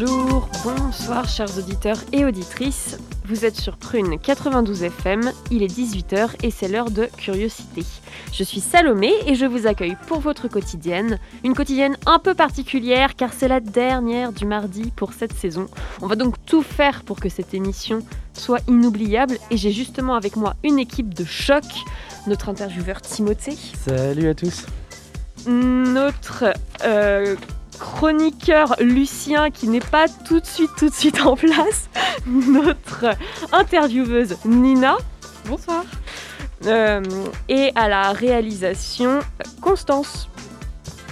Bonjour, bonsoir chers auditeurs et auditrices. Vous êtes sur Prune 92 FM, il est 18h et c'est l'heure de Curiosité. Je suis Salomé et je vous accueille pour votre quotidienne. Une quotidienne un peu particulière car c'est la dernière du mardi pour cette saison. On va donc tout faire pour que cette émission soit inoubliable et j'ai justement avec moi une équipe de choc. Notre intervieweur Timothée. Salut à tous. Notre euh, chroniqueur Lucien qui n'est pas tout de suite tout de suite en place. Notre intervieweuse Nina. Bonsoir. Euh, et à la réalisation Constance.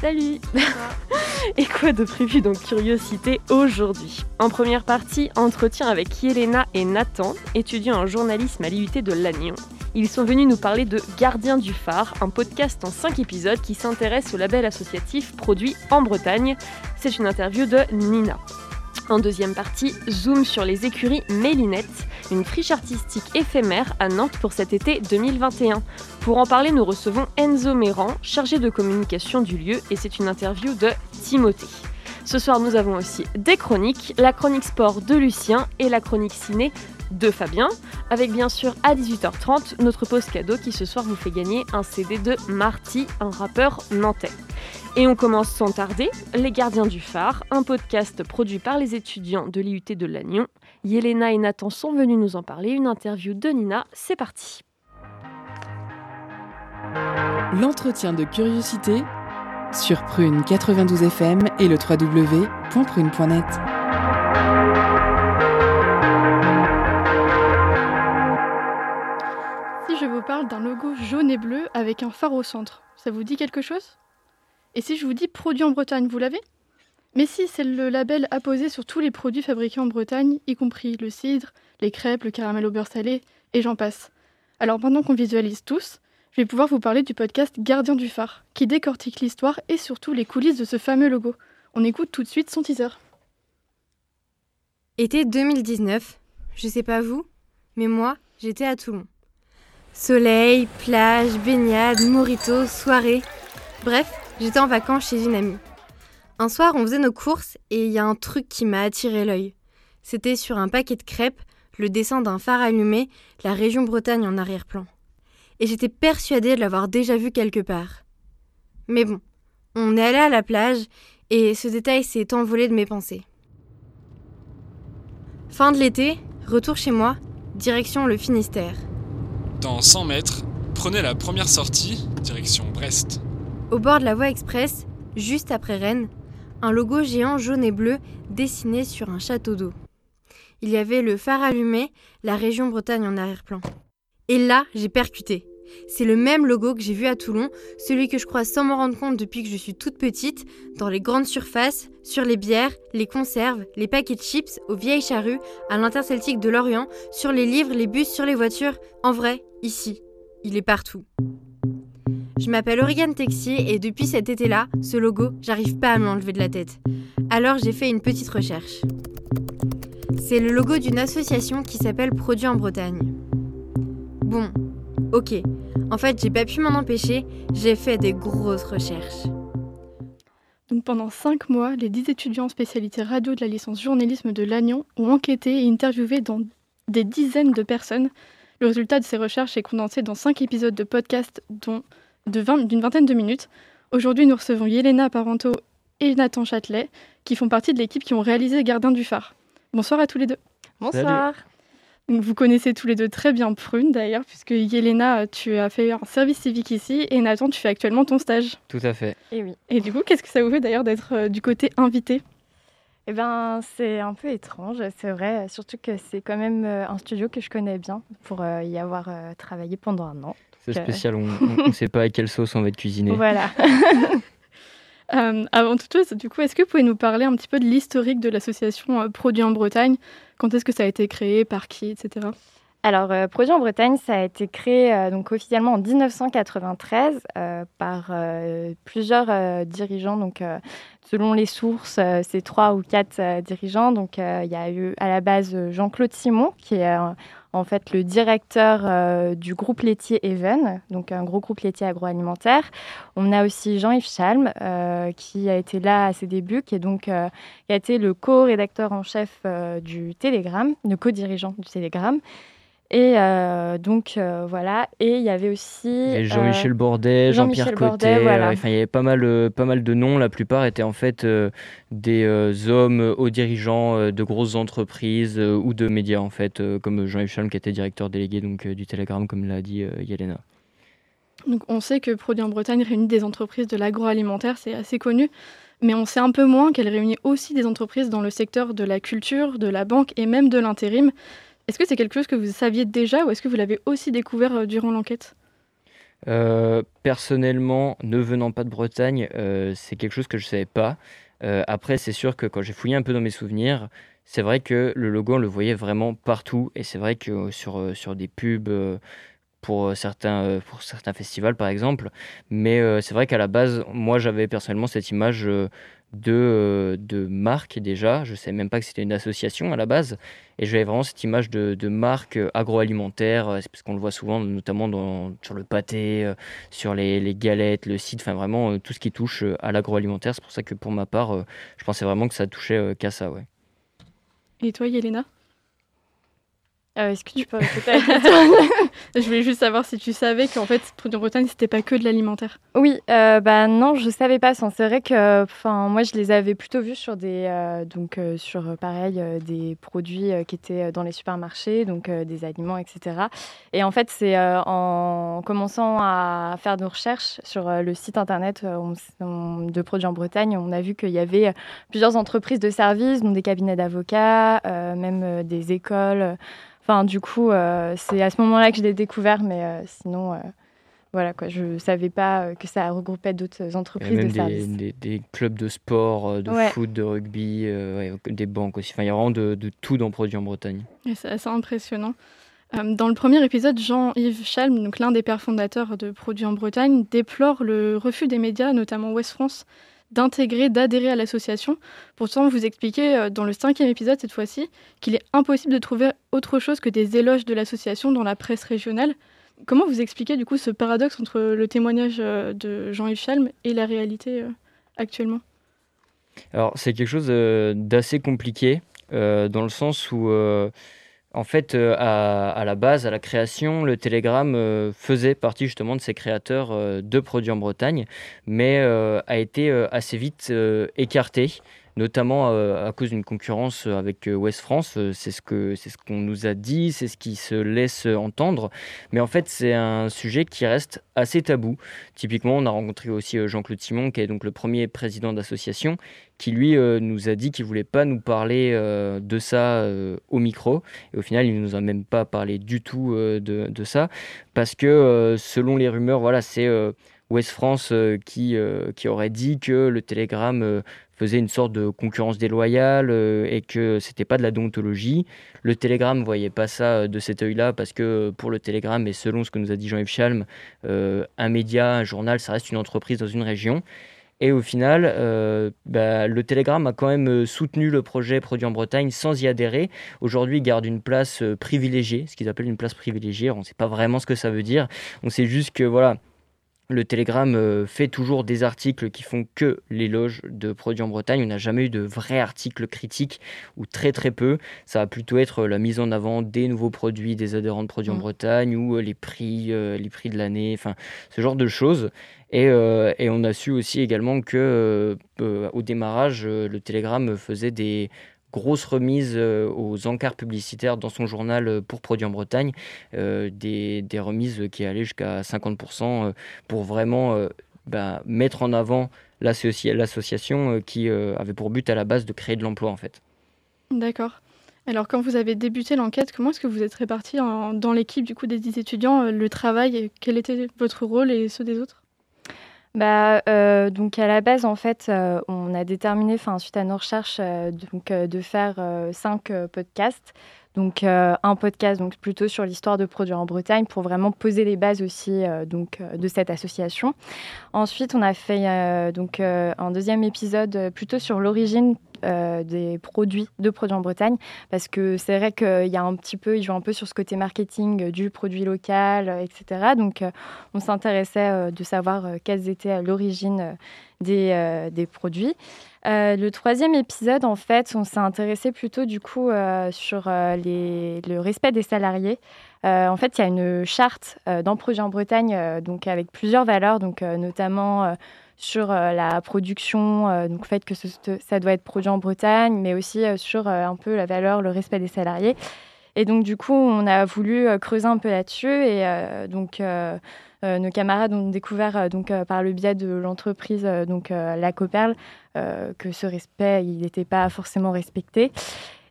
Salut Et quoi de prévu donc Curiosité aujourd'hui? En première partie, entretien avec Yelena et Nathan, étudiants en journalisme à l'IUT de Lannion. Ils sont venus nous parler de Gardien du phare, un podcast en 5 épisodes qui s'intéresse au label associatif produit en Bretagne. C'est une interview de Nina. En deuxième partie, zoom sur les écuries Mélinette, une friche artistique éphémère à Nantes pour cet été 2021. Pour en parler, nous recevons Enzo Méran, chargé de communication du lieu, et c'est une interview de Timothée. Ce soir, nous avons aussi des chroniques, la chronique sport de Lucien et la chronique ciné de Fabien, avec bien sûr à 18h30 notre pause cadeau qui ce soir vous fait gagner un CD de Marty, un rappeur nantais. Et on commence sans tarder, Les Gardiens du Phare, un podcast produit par les étudiants de l'IUT de Lannion. Yelena et Nathan sont venus nous en parler, une interview de Nina, c'est parti. L'entretien de curiosité sur Prune 92 FM et le www.prune.net. bleu avec un phare au centre, ça vous dit quelque chose? Et si je vous dis produit en Bretagne, vous l'avez? Mais si, c'est le label apposé sur tous les produits fabriqués en Bretagne, y compris le cidre, les crêpes, le caramel au beurre salé, et j'en passe. Alors pendant qu'on visualise tous, je vais pouvoir vous parler du podcast Gardien du phare, qui décortique l'histoire et surtout les coulisses de ce fameux logo. On écoute tout de suite son teaser. Été 2019, je sais pas vous, mais moi, j'étais à Toulon. Soleil, plage, baignade, morito, soirée. Bref, j'étais en vacances chez une amie. Un soir, on faisait nos courses et il y a un truc qui m'a attiré l'œil. C'était sur un paquet de crêpes, le dessin d'un phare allumé, la région Bretagne en arrière-plan. Et j'étais persuadée de l'avoir déjà vu quelque part. Mais bon, on est allé à la plage et ce détail s'est envolé de mes pensées. Fin de l'été, retour chez moi, direction le Finistère. Dans 100 mètres, prenez la première sortie, direction Brest. Au bord de la voie express, juste après Rennes, un logo géant jaune et bleu dessiné sur un château d'eau. Il y avait le phare allumé, la région Bretagne en arrière-plan. Et là, j'ai percuté. C'est le même logo que j'ai vu à Toulon, celui que je crois sans m'en rendre compte depuis que je suis toute petite, dans les grandes surfaces, sur les bières, les conserves, les paquets de chips, aux vieilles charrues, à l'interceltique de Lorient, sur les livres, les bus, sur les voitures. En vrai, ici, il est partout. Je m'appelle Oriane Texier et depuis cet été-là, ce logo, j'arrive pas à m'enlever de la tête. Alors j'ai fait une petite recherche. C'est le logo d'une association qui s'appelle Produits en Bretagne. Bon, ok. En fait, j'ai pas pu m'en empêcher, j'ai fait des grosses recherches. Donc pendant 5 mois, les 10 étudiants en spécialité radio de la licence journalisme de Lannion ont enquêté et interviewé dans des dizaines de personnes. Le résultat de ces recherches est condensé dans 5 épisodes de podcast dont de 20 d'une vingtaine de minutes. Aujourd'hui, nous recevons Yelena Parento et Nathan Châtelet, qui font partie de l'équipe qui ont réalisé Gardien du phare. Bonsoir à tous les deux. Bonsoir. Vous connaissez tous les deux très bien Prune d'ailleurs, puisque Yelena, tu as fait un service civique ici et Nathan, tu fais actuellement ton stage. Tout à fait. Et oui. Et du coup, qu'est-ce que ça vous fait d'ailleurs d'être euh, du côté invité? Eh ben, c'est un peu étrange, c'est vrai, surtout que c'est quand même euh, un studio que je connais bien pour euh, y avoir euh, travaillé pendant un an. C'est euh, spécial, on ne sait pas à quelle sauce on va être cuisiné. Voilà. avant toute chose, du coup, est-ce que vous pouvez nous parler un petit peu de l'historique de l'association Produits en Bretagne? Quand est-ce que ça a été créé? Par qui Etc. Alors, Produits en Bretagne, ça a été créé donc officiellement en 1993 par plusieurs dirigeants. Donc, selon les sources, c'est trois ou quatre dirigeants. Donc, il y a eu à la base Jean-Claude Simon, qui est en fait le directeur euh, du groupe laitier Even, donc un gros groupe laitier agroalimentaire. On a aussi Jean-Yves Chalm, euh, qui a été là à ses débuts, qui, est donc, euh, a été le co-rédacteur en chef du Télégramme, le co-dirigeant du Télégramme. Et euh, donc euh, voilà, et il y avait aussi Jean-Michel Bordet, Jean-Pierre Cotet, voilà. il y avait pas mal, euh, pas mal de noms. La plupart étaient en fait des hommes hauts dirigeants de grosses entreprises ou de médias en fait, comme Jean-Yves Chalm qui était directeur délégué donc du Télégramme, comme l'a dit Yelena. Donc on sait que Produits en Bretagne réunit des entreprises de l'agroalimentaire, c'est assez connu. Mais on sait un peu moins qu'elle réunit aussi des entreprises dans le secteur de la culture, de la banque et même de l'intérim. Est-ce que c'est quelque chose que vous saviez déjà ou est-ce que vous l'avez aussi découvert euh, durant l'enquête? Euh, Personnellement, ne venant pas de Bretagne, euh, c'est quelque chose que je ne savais pas. après, c'est sûr que quand j'ai fouillé un peu dans mes souvenirs, c'est vrai que le logo, on le voyait vraiment partout. Et c'est vrai que sur, sur des pubs pour certains, pour certains festivals, par exemple. Mais c'est vrai qu'à la base, moi, j'avais personnellement cette image de, euh, de marque déjà. Je ne savais même pas que c'était une association à la base. Et j'avais vraiment cette image de, de marque agroalimentaire, euh, parce qu'on le voit souvent, notamment sur le pâté, euh, sur les, les, galettes, le site, enfin vraiment tout ce qui touche à l'agroalimentaire. C'est pour ça que pour ma part, je pensais vraiment que ça touchait qu'à ça. Ouais. Et toi, Yelena? Euh, est-ce que tu peux répéter Je voulais juste savoir si tu savais qu'en fait, Produits en Bretagne, c'était pas que de l'alimentaire. Oui, euh, bah non, je savais pas. C'est vrai que, enfin, moi, je les avais plutôt vus sur des, euh, donc sur pareil, des produits qui étaient dans les supermarchés, donc des aliments, etc. Et en fait, c'est en commençant à faire nos recherches sur le site internet de Produits en Bretagne, on a vu qu'il y avait plusieurs entreprises de services, dont des cabinets d'avocats, même des écoles. Enfin, du coup, euh, c'est à ce moment-là que je l'ai découvert, mais euh, sinon, euh, voilà, quoi, je ne savais pas que ça regroupait d'autres entreprises de services. Des, des, clubs de sport, de foot, de rugby, des banques aussi. Enfin, il y a vraiment de, tout dans Produits en Bretagne. C'est assez impressionnant. Dans le premier épisode, Jean-Yves Chalm, donc l'un des pères fondateurs de Produits en Bretagne, déplore le refus des médias, notamment Ouest France, d'intégrer, d'adhérer à l'association. Pourtant, vous expliquez euh, dans le cinquième épisode cette fois-ci qu'il est impossible de trouver autre chose que des éloges de l'association dans la presse régionale. Comment vous expliquez du coup ce paradoxe entre le témoignage euh, de Jean-Yves Chalm et la réalité euh, actuellement? Alors c'est quelque chose d'assez compliqué dans le sens où en fait, euh, à, la base, à la création, le Telegram euh, faisait partie justement de ces créateurs euh, de produits en Bretagne, mais a été assez vite écarté notamment à cause d'une concurrence avec West France. c'est ce que c'est ce qu'on nous a dit, c'est ce qui se laisse entendre. Mais en fait, c'est un sujet qui reste assez tabou. Typiquement, on a rencontré aussi Jean-Claude Simon, qui est donc le premier président d'association, qui lui euh, nous a dit qu'il voulait pas nous parler euh, de ça euh, au micro. Et au final, il nous a même pas parlé du tout de, de, ça, parce que selon les rumeurs, voilà, c'est West France qui, qui aurait dit que le Télégramme faisait une sorte de concurrence déloyale et que c'était pas de la dontologie. Le Télégramme voyait pas ça de cet œil-là parce que pour le Télégramme et selon ce que nous a dit Jean-Yves Chalm, un média, un journal, ça reste une entreprise dans une région. Et au final, euh, bah, le Telegram a quand même euh, soutenu le projet produit en Bretagne sans y adhérer. Aujourd'hui, il garde une place euh, privilégiée, ce qu'ils appellent une place privilégiée. On ne sait pas vraiment ce que ça veut dire. On sait juste que voilà, le Telegram fait toujours des articles qui font que l'éloge de produits en Bretagne. On n'a jamais eu de vrais articles critiques ou très très peu. Ça va plutôt être la mise en avant des nouveaux produits, des adhérents de produits en mmh. Bretagne ou les prix, les prix de l'année, enfin ce genre de choses. Euh, et, on a su aussi également que euh, euh, au démarrage, le Télégramme faisait des grosses remises aux encarts publicitaires dans son journal pour Produits en Bretagne, des, des, remises qui allaient jusqu'à 50% pour vraiment bah, mettre en avant l'association qui avait pour but à la base de créer de l'emploi en fait. D'accord. Alors quand vous avez débuté l'enquête, comment est-ce que vous êtes répartis dans l'équipe du coup des 10 étudiants, le travail, quel était votre rôle et ceux des autres? Bah, euh, donc à la base, en fait, euh, on a déterminé, suite à nos recherches, euh, donc, de faire cinq podcasts. Donc un podcast donc plutôt sur l'histoire de produits en Bretagne pour vraiment poser les bases aussi donc de cette association. Ensuite, on a fait donc un deuxième épisode plutôt sur l'origine euh, des produits, de produits en Bretagne, parce que c'est vrai qu'il y a un petit peu, ils jouent un peu sur ce côté marketing du produit local, euh, etc. Donc, euh, on s'intéressait de savoir quelles étaient l'origine des, des, produits. le troisième épisode, en fait, on s'est intéressé plutôt du coup sur les, le respect des salariés. en fait, il y a une charte dans Projet en Bretagne, donc avec plusieurs valeurs, donc notamment sur euh, la production, euh, donc le fait que ça doit être produit en Bretagne, mais aussi euh, sur un peu la valeur, le respect des salariés. Et donc, du coup, on a voulu creuser un peu là-dessus. Et donc, nos camarades ont découvert, donc, par le biais de l'entreprise, donc la Coperle, que ce respect, il n'était pas forcément respecté.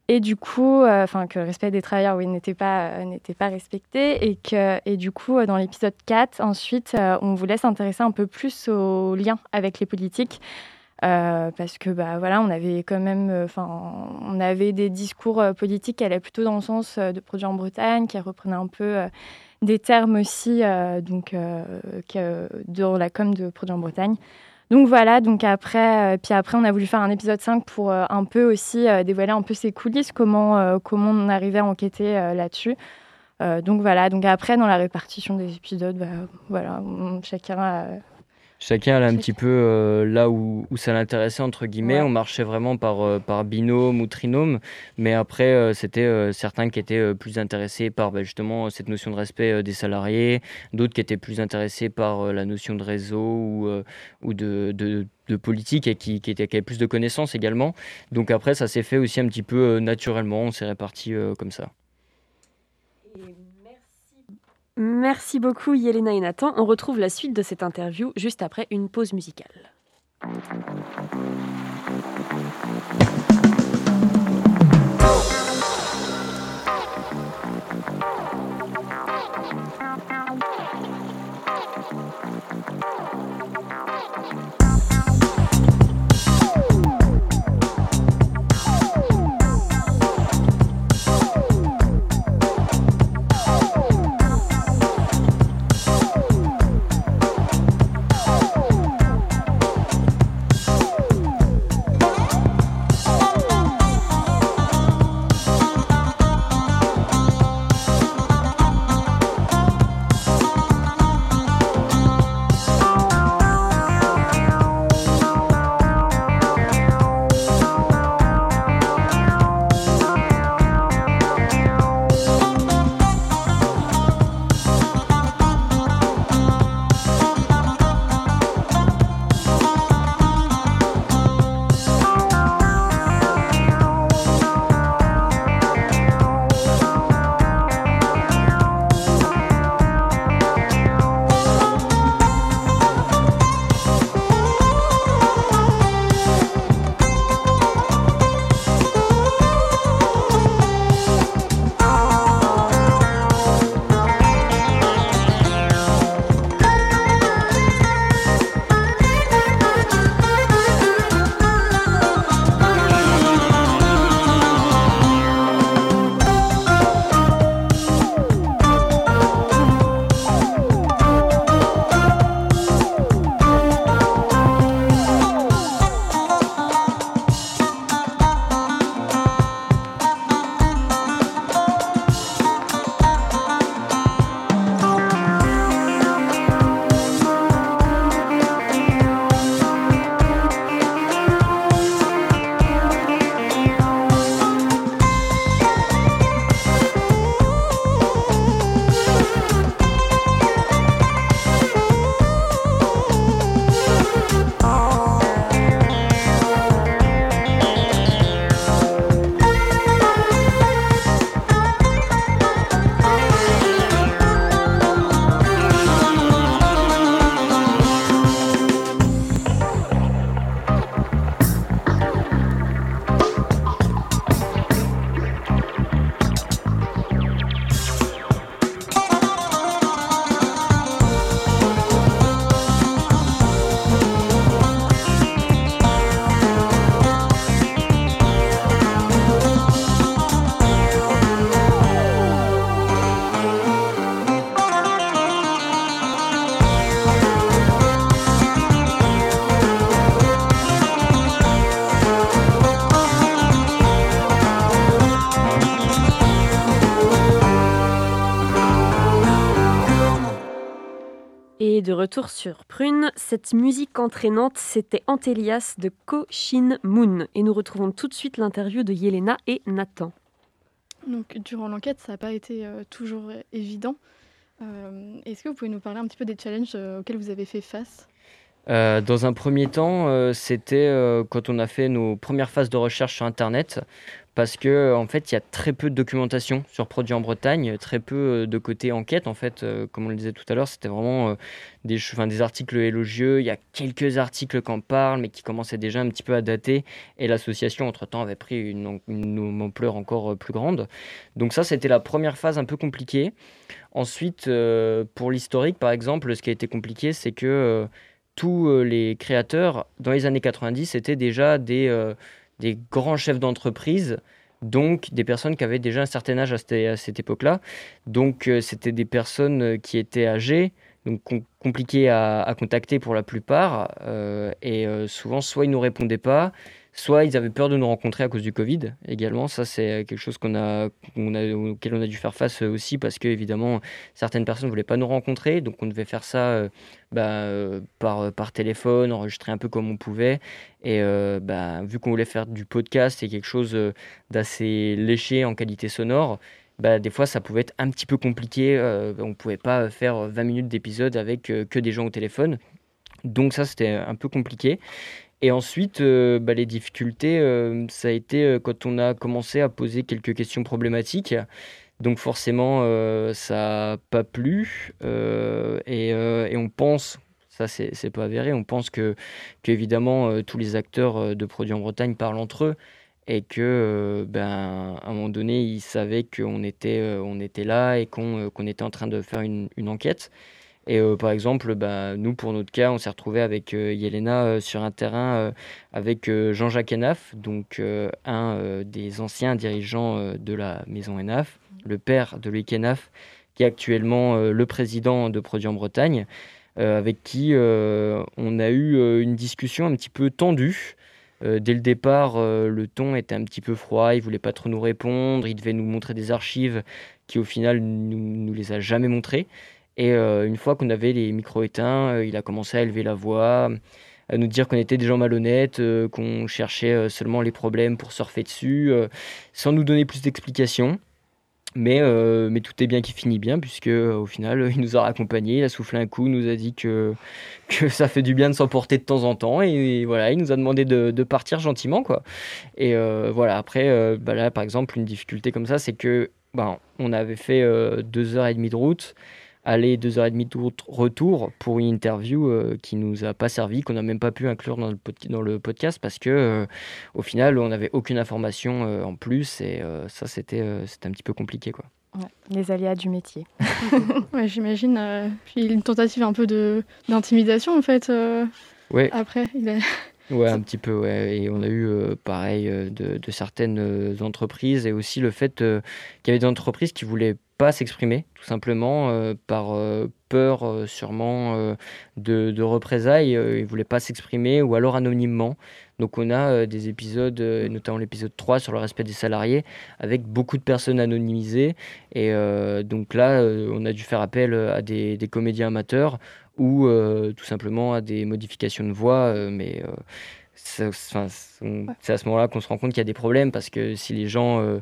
Et du coup, euh, enfin que le respect des travailleurs, oui, n'était pas, euh, n'était pas respecté. Et, que, et du coup, euh, dans l'épisode 4, ensuite, on voulait s'intéresser un peu plus aux liens avec les politiques. parce que bah voilà, on avait quand même, enfin, on avait des discours politiques qui allaient plutôt dans le sens de produits en Bretagne, qui reprenaient un peu des termes aussi, donc que, dans la com de produits en Bretagne. Donc voilà, donc après, euh, puis après, on a voulu faire un épisode 5 pour euh, un peu aussi euh, dévoiler un peu ses coulisses, comment, comment on arrivait à enquêter là-dessus. donc voilà, donc après, dans la répartition des épisodes, bah, voilà, chacun a Chacun allait un petit peu euh, là où, où ça l'intéressait, entre guillemets. On marchait vraiment par, euh, par binôme ou trinôme. Mais après, euh, c'était certains qui étaient plus intéressés par bah, justement cette notion de respect des salariés, d'autres qui étaient plus intéressés par la notion de réseau ou, ou de, de, de, politique et qui, qui, étaient, qui avaient plus de connaissances également. Donc après, ça s'est fait aussi un petit peu naturellement. On s'est répartis comme ça. Merci beaucoup Yelena et Nathan. On retrouve la suite de cette interview juste après une pause musicale. Retour sur Prune, cette musique entraînante, c'était Antélias de Ko Shin Moon. Et nous retrouvons tout de suite l'interview de Yelena et Nathan. Donc, durant l'enquête, ça n'a pas été euh, toujours évident. Euh, Est-ce que vous pouvez nous parler un petit peu des challenges euh, auxquels vous avez fait face? Euh, dans un premier temps, euh, c'était euh, quand on a fait nos premières phases de recherche sur Internet, parce que en fait, il y a très peu de documentation sur produits en Bretagne, très peu de côté enquête. En fait, comme on le disait tout à l'heure, c'était vraiment des, articles élogieux. Il y a quelques articles qui en parlent, mais qui commençaient déjà un petit peu à dater. Et l'association, entre-temps, avait pris une, am- une ampleur encore plus grande. Donc ça, c'était la première phase un peu compliquée. Ensuite, pour l'historique, par exemple, ce qui a été compliqué, c'est que tous euh, les créateurs, dans les années 90, étaient déjà des, euh, des grands chefs d'entreprise, donc des personnes qui avaient déjà un certain âge à cette, à cette époque-là. Donc euh, c'était des personnes qui étaient âgées, donc com- compliquées à, à contacter pour la plupart, et souvent soit ils nous répondaient pas, soit ils avaient peur de nous rencontrer à cause du Covid également. Ça c'est quelque chose qu'on a, qu'on a, auquel on a dû faire face euh, aussi parce que évidemment certaines personnes ne voulaient pas nous rencontrer, donc on devait faire ça euh, bah, euh, par, par téléphone, enregistrer un peu comme on pouvait. Et euh, bah, vu qu'on voulait faire du podcast et quelque chose euh, d'assez léché en qualité sonore, bah, des fois ça pouvait être un petit peu compliqué. euh, on ne pouvait pas faire 20 minutes d'épisode avec euh, que des gens au téléphone. Donc ça c'était un peu compliqué. Et ensuite, euh, bah, les difficultés, euh, ça a été euh, quand on a commencé à poser quelques questions problématiques. Donc forcément, ça n'a pas plu. et, et on pense, ça c'est pas avéré, on pense que, que évidemment euh, tous les acteurs de produits en Bretagne parlent entre eux et que ben, à un moment donné, ils savaient qu'on était, on était là et qu'on qu'on était en train de faire une, une enquête. Et euh, par exemple, bah, nous, pour notre cas, on s'est retrouvé avec euh, Yelena euh, sur un terrain avec Jean-Jacques Enaf, donc un des anciens dirigeants de la maison Enaf, le père de Loïc Enaf, qui est actuellement le président de Produits en Bretagne, avec qui on a eu une discussion un petit peu tendue. Dès le départ, le ton était un petit peu froid, il voulait pas trop nous répondre, il devait nous montrer des archives qui au final nous, nous les a jamais montrées. Et euh, une fois qu'on avait les micros éteints, euh, il a commencé à élever la voix, à nous dire qu'on était des gens malhonnêtes, euh, qu'on cherchait seulement les problèmes pour surfer dessus, sans nous donner plus d'explications. Mais, mais tout est bien qui finit bien, puisque au final, il nous a raccompagnés, il a soufflé un coup, nous a dit que, que ça fait du bien de s'emporter de temps en temps, et, voilà, il nous a demandé de, partir gentiment, quoi. Et voilà, après, bah là, par exemple, une difficulté comme ça, c'est que ben, on avait fait deux heures et demie de route, aller deux heures et demie de route retour pour une interview euh, qui nous a pas servi, qu'on n'a même pas pu inclure dans le, pod- dans le podcast parce que euh, au final, on n'avait aucune information euh, en plus et euh, ça, c'était euh, c'était un petit peu compliqué, quoi. Ouais, les aléas du métier. Ouais, j'imagine. euh, puis une tentative un peu de d'intimidation en fait. euh, Ouais. Après, il a... Ouais, un petit peu, ouais. Et on a eu, euh, pareil, de, de certaines entreprises et aussi le fait euh, qu'il y avait des entreprises qui voulaient pas s'exprimer, tout simplement, euh, par euh, peur euh, sûrement de, de représailles. ils voulaient pas s'exprimer ou alors anonymement. Donc on a des épisodes, notamment l'épisode 3 sur le respect des salariés, avec beaucoup de personnes anonymisées. Et donc là, on a dû faire appel à des, des comédiens amateurs ou tout simplement à des modifications de voix. mais c'est à ce moment-là qu'on se rend compte qu'il y a des problèmes parce que si les gens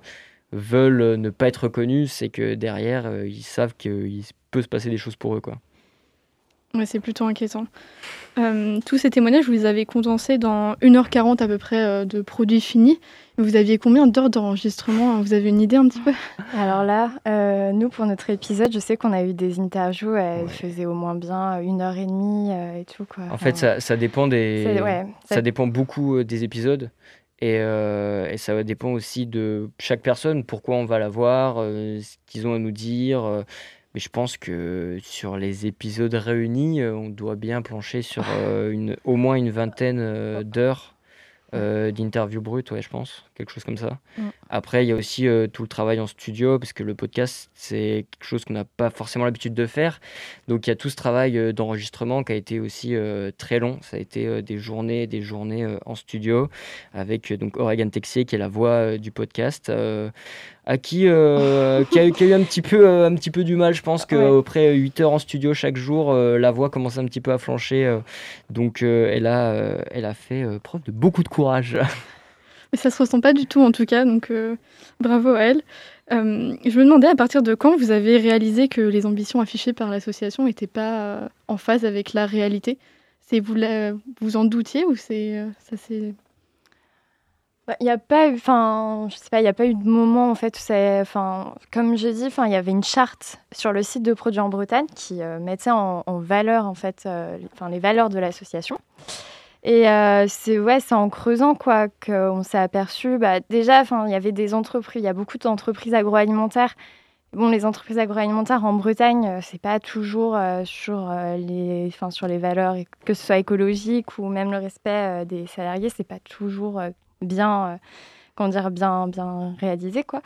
veulent ne pas être reconnus, c'est que derrière, euh, ils savent qu'il peut se passer des choses pour eux. Quoi. ouais, c'est plutôt inquiétant. Euh, tous ces témoignages, vous les avez condensés dans 1h40 à peu près euh, de produits finis. Vous aviez combien d'heures d'enregistrement Vous avez une idée un petit peu? Alors là, euh, nous, pour notre épisode, je sais qu'on a eu des interviews, elles Ouais. faisaient au moins bien une heure et demie euh, et tout. Quoi. En fait, ça, ça dépend des... ouais, ça ça- dépend beaucoup euh, des épisodes. Et, euh, et ça dépend aussi de chaque personne, pourquoi on va la voir, euh, ce qu'ils ont à nous dire. euh. mais je pense que sur les épisodes réunis, on doit bien plancher sur une, au moins une vingtaine d'heures euh, d'interviews brutes, ouais, je pense, quelque chose comme ça. Mm. Après, il y a aussi euh, tout le travail en studio, parce que le podcast, c'est quelque chose qu'on n'a pas forcément l'habitude de faire. Donc il y a tout ce travail euh, d'enregistrement qui a été aussi euh, très long. Ça a été des journées, des journées en studio avec donc Oregon Texier qui est la voix du podcast, à qui, euh, qui, a, qui, a, eu un petit peu, euh, un petit peu du mal. Je pense qu'après ouais. 8 heures en studio chaque jour, euh, la voix commence un petit peu à flancher. Euh, donc elle, a, elle a fait preuve de beaucoup de courage. Mais ça se ressent pas du tout en tout cas, donc bravo à elle. je me demandais à partir de quand vous avez réalisé que les ambitions affichées par l'association n'étaient pas en phase avec la réalité. C'est vous vous en doutiez ou c'est ça c'est bah, il n'y a pas eu, enfin, je sais pas, il a pas eu de moment en fait où c'est, enfin, comme j'ai dit, enfin, il y avait une charte sur le site de Produits en Bretagne qui euh, mettait en, valeur en fait, euh, les valeurs de l'association. Et euh, c'est ouais, c'est en creusant quoi qu'on s'est aperçu. Bah, déjà, enfin, il y avait des entreprises, il y a beaucoup d'entreprises agroalimentaires. Bon, les entreprises agroalimentaires en Bretagne, c'est pas toujours sur les, enfin, sur les valeurs, que ce soit écologique ou même le respect des salariés, c'est pas toujours bien, euh, bien, bien réalisé, quoi.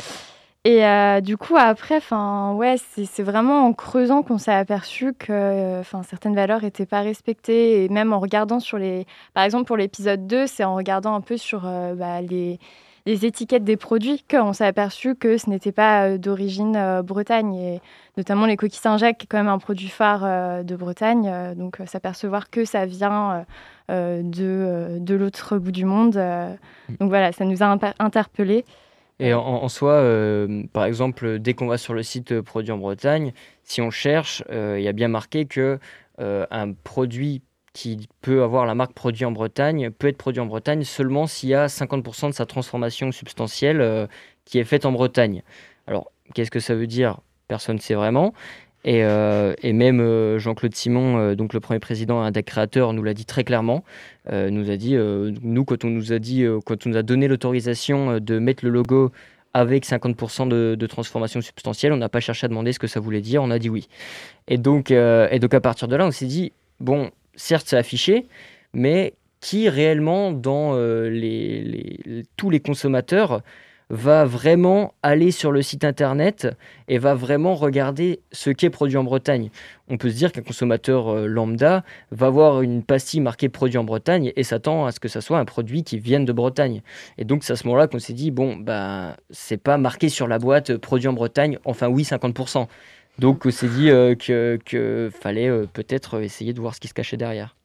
Et euh, du coup, après, enfin, ouais, c'est vraiment en creusant qu'on s'est aperçu que, enfin, certaines valeurs n'étaient pas respectées. Et même en regardant sur les, par exemple, pour l'épisode 2, c'est en regardant un peu sur euh, bah, les, les étiquettes des produits qu'on s'est aperçu que ce n'était pas euh, d'origine euh, Bretagne. Et notamment les coquilles Saint-Jacques, qui est quand même un produit phare euh, de Bretagne. donc s'apercevoir que ça vient de, de l'autre bout du monde. donc voilà, ça nous a interpellés. Et en, en soi, euh, par exemple, dès qu'on va sur le site Produits en Bretagne, si on cherche, euh, il y a bien marqué que euh, un produit qui peut avoir la marque produit en Bretagne peut être produit en Bretagne seulement s'il y a 50% de sa transformation substantielle euh, qui est faite en Bretagne. Alors, qu'est-ce que ça veut dire? Personne ne sait vraiment. Et, euh, même euh, Jean-Claude Simon, donc le premier président, un des créateurs, nous l'a dit très clairement. nous a dit, nous, quand on nous a dit, quand on nous a donné l'autorisation de mettre le logo avec 50% de, de, transformation substantielle, on n'a pas cherché à demander ce que ça voulait dire, on a dit oui. Et donc, et donc à partir de là, on s'est dit, bon, certes, c'est affiché, mais qui réellement, dans euh, les, tous les consommateurs, va vraiment aller sur le site internet et va vraiment regarder ce qui est produit en Bretagne. On peut se dire qu'un consommateur euh, lambda va voir une pastille marquée produit en Bretagne et s'attend à ce que ça soit un produit qui vienne de Bretagne. Et donc c'est à ce moment-là qu'on s'est dit bon bah c'est pas marqué sur la boîte euh, produit en Bretagne, enfin oui 50%. Donc on s'est dit euh, que, que, fallait euh, peut-être essayer de voir ce qui se cachait derrière.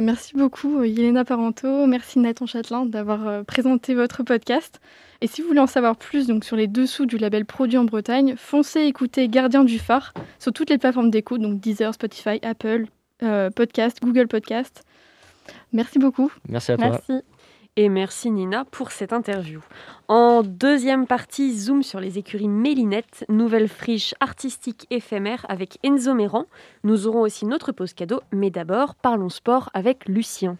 Merci beaucoup Yelena Parento, merci Nathan Châtelain d'avoir euh, présenté votre podcast. Et si vous voulez en savoir plus donc, sur les dessous du label Produit en Bretagne, foncez écouter Gardien du phare sur toutes les plateformes d'écoute, donc Deezer, Spotify, Apple, euh, Podcast, Google Podcast. Merci beaucoup. Merci à toi. Merci. Et merci Nina pour cette interview. En deuxième partie, zoom sur les écuries Mélinette, nouvelle friche artistique éphémère avec Enzo Méran. Nous aurons aussi notre pause cadeau, mais d'abord, parlons sport avec Lucien.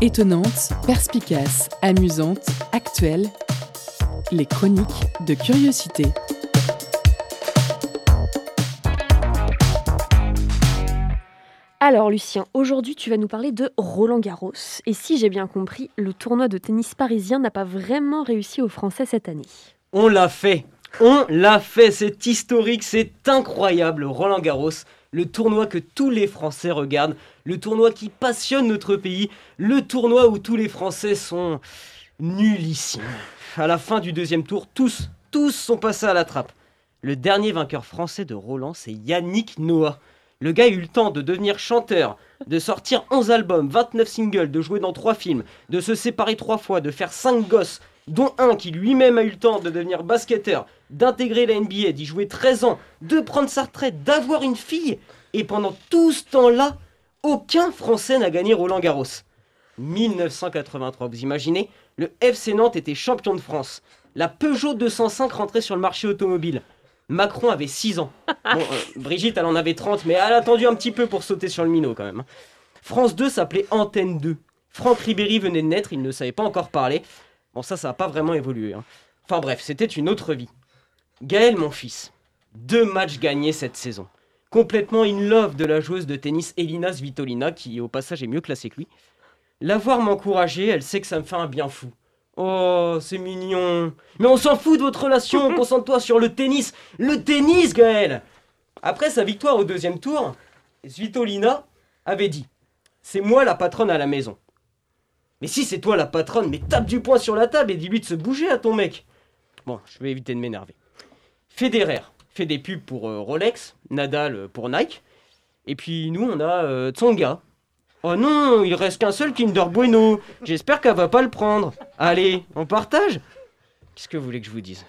Étonnante, perspicace, amusante, actuelle, les chroniques de curiosité. Alors Lucien, aujourd'hui tu vas nous parler de Roland Garros. Et si j'ai bien compris, le tournoi de tennis parisien n'a pas vraiment réussi aux Français cette année. On l'a fait On l'a fait C'est historique, c'est incroyable Roland Garros, le tournoi que tous les Français regardent, le tournoi qui passionne notre pays, le tournoi où tous les Français sont nullissimes. À la fin du deuxième tour, tous, tous sont passés à la trappe. Le dernier vainqueur français de Roland, c'est Yannick Noah. Le gars a eu le temps de devenir chanteur, de sortir 11 albums, 29 singles, de jouer dans 3 films, de se séparer 3 fois, de faire 5 gosses, dont un qui lui-même a eu le temps de devenir basketteur, d'intégrer la NBA, d'y jouer 13 ans, de prendre sa retraite, d'avoir une fille. Et pendant tout ce temps-là, aucun Français n'a gagné Roland Garros. 1983, vous imaginez Le FC Nantes était champion de France. La Peugeot 205 rentrait sur le marché automobile. Macron avait 6 ans. Euh, Brigitte, elle en avait 30, mais elle a attendu un petit peu pour sauter sur le minot quand même. France 2 s'appelait Antenne 2. Franck Ribéry venait de naître, il ne savait pas encore parler. Bon, ça, ça n'a pas vraiment évolué. Hein. Enfin bref, c'était une autre vie. Gaël, mon fils, deux matchs gagnés cette saison. Complètement in love de la joueuse de tennis Elina Svitolina, qui au passage est mieux classée que lui. La voir m'encourager, elle sait que ça me fait un bien fou. Oh, c'est mignon. Mais on s'en fout de votre relation, concentre-toi sur le tennis. Le tennis, Gaël Après sa victoire au deuxième tour, Svitolina avait dit C'est moi la patronne à la maison. Mais si c'est toi la patronne, mais tape du poing sur la table et dis-lui de se bouger à ton mec. Bon, je vais éviter de m'énerver. Federer fait des pubs pour euh, Rolex, Nadal euh, pour Nike. Et puis nous, on a euh, Tsonga. Oh non, il reste qu'un seul Kinder Bueno. J'espère qu'elle va pas le prendre. Allez, on partage Qu'est-ce que vous voulez que je vous dise?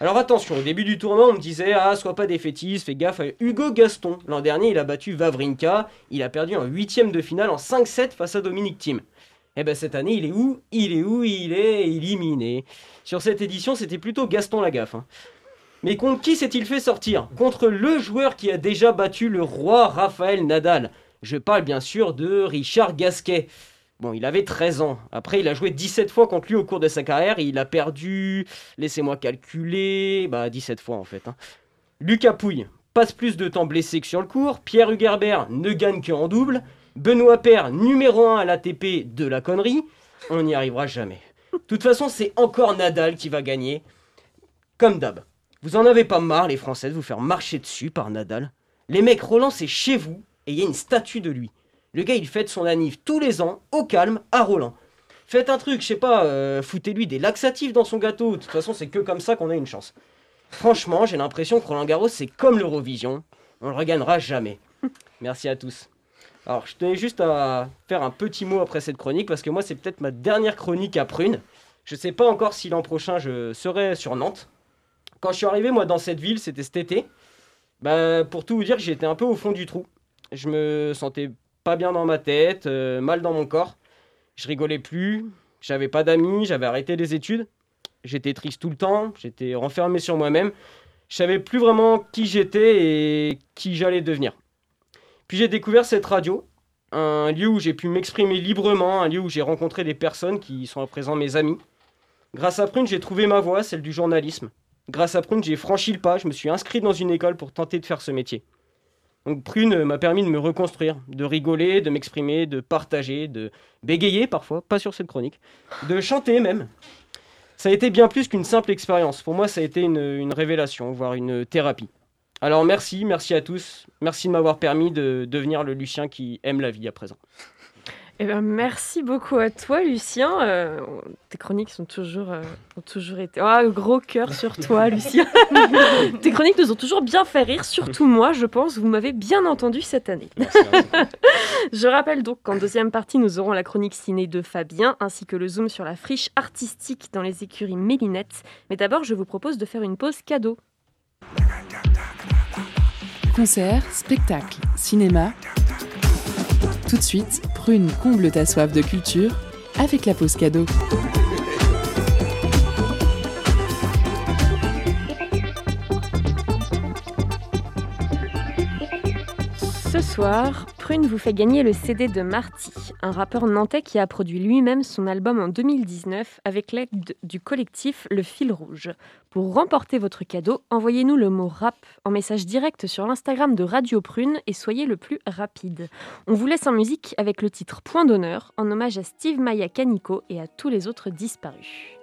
Alors attention, au début du tournoi, on me disait Ah, sois pas défaitiste, fais gaffe à Hugo Gaston. L'an dernier, il a battu Vavrinka. Il a perdu en huitième de finale en 5-7 face à Dominique Thiem. Eh ben cette année, il est où? Il est où? Il est éliminé. Sur cette édition, c'était plutôt Gaston Lagaffe. hein. Mais contre qui s'est-il fait sortir? Contre le joueur qui a déjà battu le roi Raphaël Nadal. Je parle bien sûr de Richard Gasquet. Bon, il avait 13 ans. Après, il a joué 17 fois contre lui au cours de sa carrière. Il a perdu, laissez-moi calculer, bah 17 fois en fait. hein. Lucas Pouille passe plus de temps blessé que sur le court. Pierre Hugerbert ne gagne qu'en double. Benoît Paire, numéro 1 à l'ATP de la connerie. On n'y arrivera jamais. De toute façon, c'est encore Nadal qui va gagner. Comme d'hab. Vous en avez pas marre, les Français, de vous faire marcher dessus par Nadal Les mecs, Roland, c'est chez vous et il y a une statue de lui. Le gars, il fête son anniv tous les ans, au calme, à Roland. Faites un truc, je sais pas, euh, foutez-lui des laxatifs dans son gâteau. De toute façon, c'est que comme ça qu'on a une chance. Franchement, j'ai l'impression que Roland Garros, c'est comme l'Eurovision. On le regagnera jamais. Merci à tous. Alors, je tenais juste à faire un petit mot après cette chronique, parce que moi, c'est peut-être ma dernière chronique à Prune. Je sais pas encore si l'an prochain, je serai sur Nantes. Quand je suis arrivé, moi, dans cette ville, c'était cet été. Bah, pour tout vous dire, j'étais un peu au fond du trou. Je me sentais pas bien dans ma tête, euh, mal dans mon corps. Je rigolais plus, j'avais pas d'amis, j'avais arrêté les études. J'étais triste tout le temps, j'étais renfermé sur moi-même. Je savais plus vraiment qui j'étais et qui j'allais devenir. Puis j'ai découvert cette radio, un lieu où j'ai pu m'exprimer librement, un lieu où j'ai rencontré des personnes qui sont à présent mes amis. Grâce à Prune, j'ai trouvé ma voie, celle du journalisme. Grâce à Prune, j'ai franchi le pas, je me suis inscrit dans une école pour tenter de faire ce métier. Donc Prune m'a permis de me reconstruire, de rigoler, de m'exprimer, de partager, de bégayer parfois, pas sur cette chronique, de chanter même. Ça a été bien plus qu'une simple expérience. Pour moi, ça a été une, une révélation, voire une thérapie. Alors merci, merci à tous. Merci de m'avoir permis de devenir le Lucien qui aime la vie à présent. Eh ben, merci beaucoup à toi, Lucien. Euh, tes chroniques sont toujours, euh, ont toujours été. Ah, gros cœur sur toi, Lucien. tes chroniques nous ont toujours bien fait rire, surtout moi, je pense. Vous m'avez bien entendu cette année. je rappelle donc qu'en deuxième partie, nous aurons la chronique ciné de Fabien, ainsi que le zoom sur la friche artistique dans les écuries Mélinette. Mais d'abord, je vous propose de faire une pause cadeau. Concerts, spectacles, cinéma. Tout de suite, Prune comble ta soif de culture avec la pause cadeau. Soir, Prune vous fait gagner le CD de Marty, un rappeur nantais qui a produit lui-même son album en 2019 avec l'aide du collectif Le Fil Rouge. Pour remporter votre cadeau, envoyez-nous le mot rap en message direct sur l'Instagram de Radio Prune et soyez le plus rapide. On vous laisse en musique avec le titre Point d'honneur en hommage à Steve Maya Canico et à tous les autres disparus.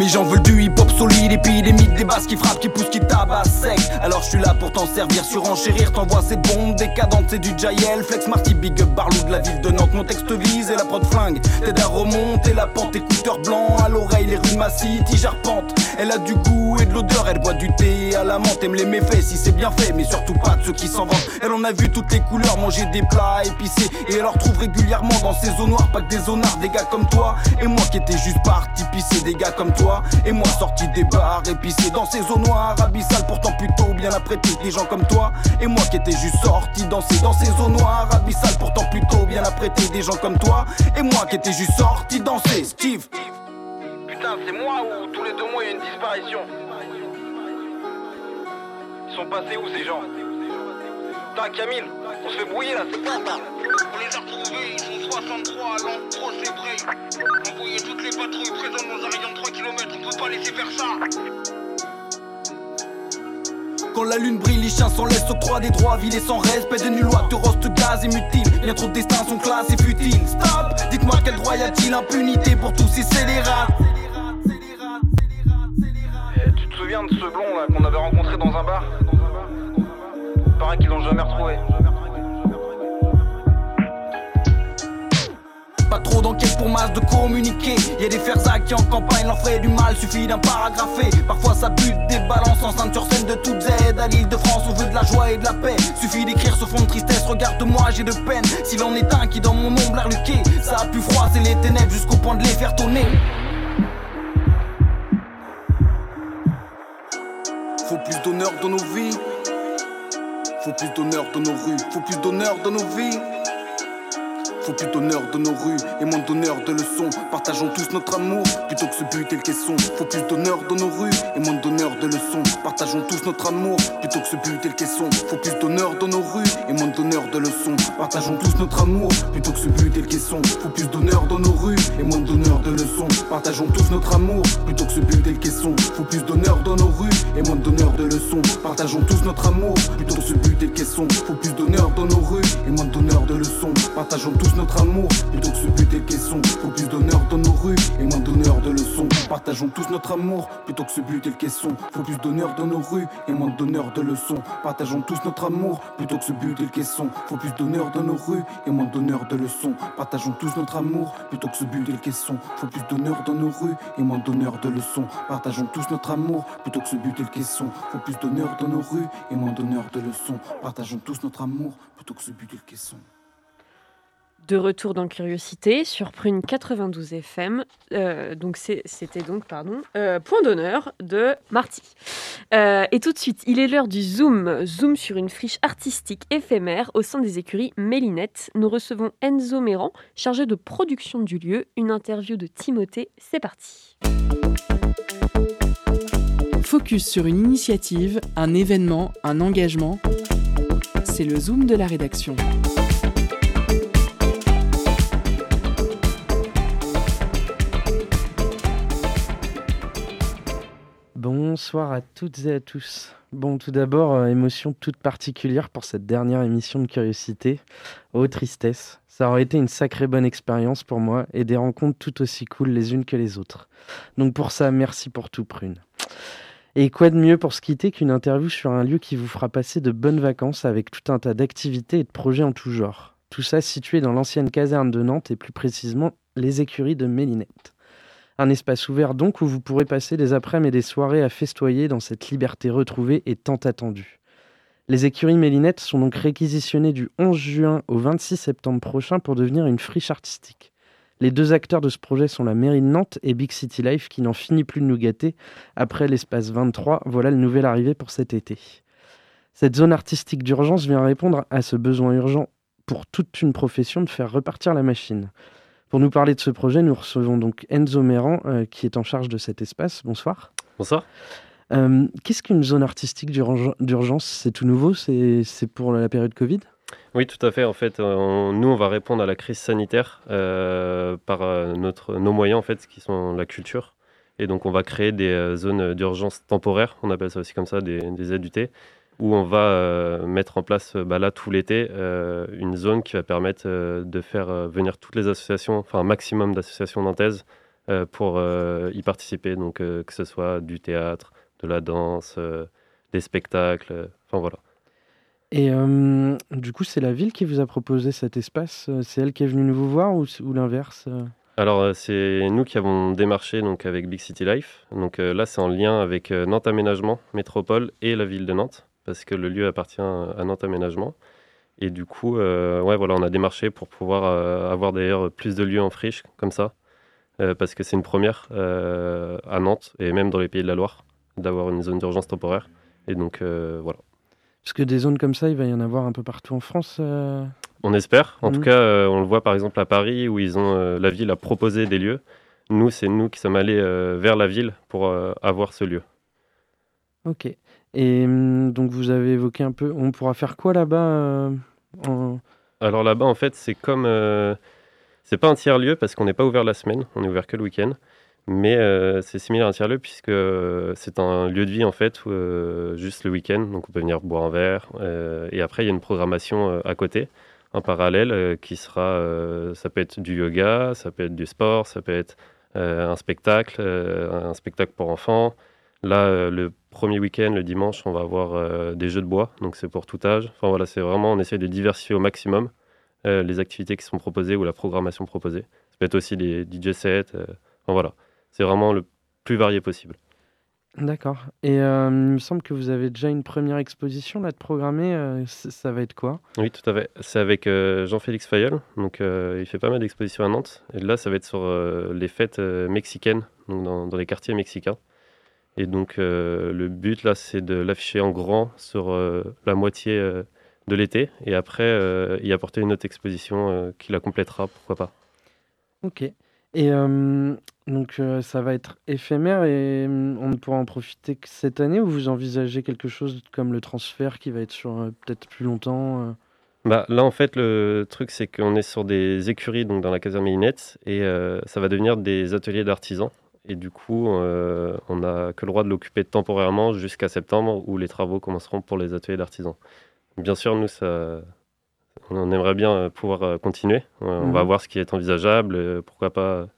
Mes gens veulent du hip-hop solide, épidémie des basses qui frappent, qui poussent, qui tabassent sec. Alors je suis là pour t'en servir, surenchérir, t'envoies ces bombes décadentes, c'est du Jael, Flex Marty, Big Up, Barlou de la ville de Nantes. Mon texte vise et la prod flingue, t'aides à remonter la pente, écouteur blanc à l'oreille, les rues de ma city, j'arpente. Elle a du goût et de l'odeur, elle boit du thé à la menthe, aime les méfaits si c'est bien fait, mais surtout pas de ceux qui s'en vantent. Elle en a vu toutes les couleurs, manger des plats épicés, et elle en retrouve régulièrement dans ses eaux noires, pas que des zonards, des gars comme toi, et moi qui étais juste parti pisser, des gars comme toi, et moi sorti des bars épicés dans ces eaux noires, abyssales, pourtant plutôt bien apprêtées, des gens comme toi, et moi qui étais juste sorti danser dans ces eaux noires, abyssales, pourtant plutôt bien apprêtées, des gens comme toi, et moi qui étais juste sorti danser, Steve. Putain, c'est moi ou tous les deux mois il y a une disparition. Ils sont passés où ces gens? Putain, Camille, on se fait brouiller là, c'est quoi ça On les a retrouvés, ils sont 63 à l'endroit, c'est vrai. Envoyer toutes les patrouilles présentes dans un rayon de 3 km, on peut pas laisser faire ça. Quand la lune brille, les chiens s'en laissent octroi des droits, vilés sans respect de nulle loi, te roste gaz et mutile. Bien trop de destins sont classés futiles. Stop, dites-moi quel droit y a-t-il? Impunité pour tous ces scélérats. souviens de ce blond là qu'on avait rencontré dans un bar? L'ont jamais retrouvé. Pas trop d'enquête pour masse de communiquer. Y a des ferzacs qui en campagne leur ferait du mal, suffit d'un paragraphé. Parfois ça bute des balances en sur scène de toute Z. À l'île de France, on veut de la joie et de la paix. Suffit d'écrire ce fond de tristesse, regarde-moi, j'ai de peine. S'il en est un qui dans mon ombre l'air luqué, ça a pu froisser les ténèbres jusqu'au point de les faire tourner. Faut plus d'honneur dans nos vies. Faut plus d'honneur dans nos rues? Faut plus d'honneur dans nos vies? Faut plus d'honneur de nos rues et moins d'honneur de leçons. Partageons tous notre amour plutôt que ce but et le caisson. Faut plus d'honneur dans nos rues et moins d'honneur de leçons. Partageons tous notre amour plutôt que ce but et le caisson. Faut plus d'honneur dans nos rues et moins d'honneur de leçons. Partageons tous notre amour plutôt que ce but et le caisson. Faut plus d'honneur dans nos rues et moins d'honneur de leçons. Partageons tous notre amour plutôt que ce but et le caisson. Faut plus d'honneur dans nos rues et moins d'honneur de leçons. Partageons tous notre amour plutôt que ce but et le caisson. Faut plus d'honneur dans nos rues et moins d'honneur de leçons. Partageons tous notre amour plutôt que ce but et caisson. Faut plus d'honneur dans nos rues et moins d'honneur de leçons. Partageons tous notre amour plutôt que ce but et le caisson. Faut plus d'honneur dans nos rues et moins d'honneur de leçons. Partageons tous notre amour plutôt que ce but et le caisson. Faut plus d'honneur dans nos rues et moins d'honneur de leçons. Partageons tous notre amour plutôt que ce but et le caisson. Faut plus d'honneur dans nos rues et moins d'honneur de leçons. Partageons tous notre amour plutôt que ce but et le caisson. Faut plus d'honneur dans nos rues et moins d'honneur de leçons. Partageons tous notre amour plutôt que ce but et le caisson. De retour dans Curiosité sur Prune 92 FM. Euh, donc c'était donc pardon euh, point d'honneur de Marty. Euh, et tout de suite, il est l'heure du zoom. Zoom sur une friche artistique éphémère au sein des écuries Mélinette. Nous recevons Enzo Méran, chargé de production du lieu. Une interview de Timothée. C'est parti. Focus sur une initiative, un événement, un engagement. C'est le zoom de la rédaction. Bonsoir à toutes et à tous. Bon, tout d'abord, euh, émotion toute particulière pour cette dernière émission de Curiosité. Oh, tristesse. Ça aurait été une sacrée bonne expérience pour moi et des rencontres tout aussi cool les unes que les autres. Donc pour ça, merci pour tout, Prune. Et quoi de mieux pour se quitter qu'une interview sur un lieu qui vous fera passer de bonnes vacances avec tout un tas d'activités et de projets en tout genre? Tout ça situé dans l'ancienne caserne de Nantes et plus précisément les écuries de Mélinette. Un espace ouvert donc où vous pourrez passer des après-midi et des soirées à festoyer dans cette liberté retrouvée et tant attendue. Les écuries Mélinette sont donc réquisitionnées du 11 juin au 26 septembre prochain pour devenir une friche artistique. Les deux acteurs de ce projet sont la mairie de Nantes et Big City Life qui n'en finit plus de nous gâter. Après l'espace 23, voilà le nouvel arrivé pour cet été. Cette zone artistique d'urgence vient répondre à ce besoin urgent pour toute une profession de faire repartir la machine. Pour nous parler de ce projet, nous recevons donc Enzo Méran, euh, qui est en charge de cet espace. Bonsoir. Bonsoir. Euh, Qu'est-ce qu'une zone artistique d'urgen- d'urgence? C'est tout nouveau? C'est pour la période Covid? Oui, tout à fait. En fait, euh, on- nous, on va répondre à la crise sanitaire euh, par notre, nos moyens, en fait, qui sont la culture. Et donc, on va créer des zones d'urgence temporaires, on appelle ça aussi comme ça, des, des ZUT, où on va euh, mettre en place, euh, bah, là, tout l'été, euh, une zone qui va permettre de faire venir toutes les associations, enfin, un maximum d'associations nantaises pour y participer. Donc, que ce soit du théâtre, de la danse, des spectacles, enfin, voilà. Et euh, du coup, c'est la ville qui vous a proposé cet espace C'est elle qui est venue vous voir ou, ou l'inverse Alors, c'est nous qui avons démarché donc, avec Big City Life. Donc euh, là, c'est en lien avec euh, Nantes Aménagement, Métropole et la ville de Nantes, parce que le lieu appartient à Nantes Aménagement. Et du coup, euh, ouais, voilà, on a démarché pour pouvoir euh, avoir d'ailleurs plus de lieux en friche, comme ça, euh, parce que c'est une première à Nantes et même dans les pays de la Loire, d'avoir une zone d'urgence temporaire. Et donc, voilà. Parce que des zones comme ça, il va y en avoir un peu partout en France. On espère. En Mhm. tout cas, on le voit par exemple à Paris où ils ont la ville a proposé des lieux. Nous, c'est nous qui sommes allés vers la ville pour avoir ce lieu. Ok. Et hum, donc, vous avez évoqué un peu. On pourra faire quoi là-bas euh, Alors là-bas, en fait, c'est comme euh, c'est pas un tiers lieu parce qu'on n'est pas ouvert la semaine, on est ouvert que le week-end. Mais euh, c'est similaire à un tiers lieu puisque c'est un lieu de vie en fait, juste le week-end, donc on peut venir boire un verre. et après, il y a une programmation à côté, en parallèle, qui sera, ça peut être du yoga, ça peut être du sport, ça peut être un spectacle, un spectacle pour enfants, Là, le premier week-end, le dimanche, on va avoir euh, des jeux de bois, donc c'est pour tout âge. Enfin voilà, c'est vraiment, on essaie de diversifier au maximum euh, les activités qui sont proposées ou la programmation proposée. Ça peut être aussi des DJ sets. euh, enfin voilà, c'est vraiment le plus varié possible. D'accord. Et il me semble que vous avez déjà une première exposition là de programmer. ça va être quoi? Oui, tout à fait. C'est avec Jean-Félix Fayol. Donc, il fait pas mal d'expositions à Nantes. Et là, ça va être sur les fêtes mexicaines, donc dans, dans les quartiers mexicains. Et donc, euh, le but là, c'est de l'afficher en grand sur euh, la moitié euh, de l'été. Et après, y apporter une autre exposition qui la complétera, pourquoi pas. Ok. Et euh, donc euh, ça va être éphémère et on ne pourra en profiter que cette année ou vous envisagez quelque chose comme le transfert qui va être sur peut-être plus longtemps Bah, là, en fait, le truc, c'est qu'on est sur des écuries, donc dans la caserne Mélinette, et ça va devenir des ateliers d'artisans. Et du coup, euh, on n'a que le droit de l'occuper temporairement jusqu'à septembre, où les travaux commenceront pour les ateliers d'artisans. Bien sûr, nous, ça, on aimerait bien euh, pouvoir euh, continuer. On va Mhm. voir ce qui est envisageable, pourquoi pas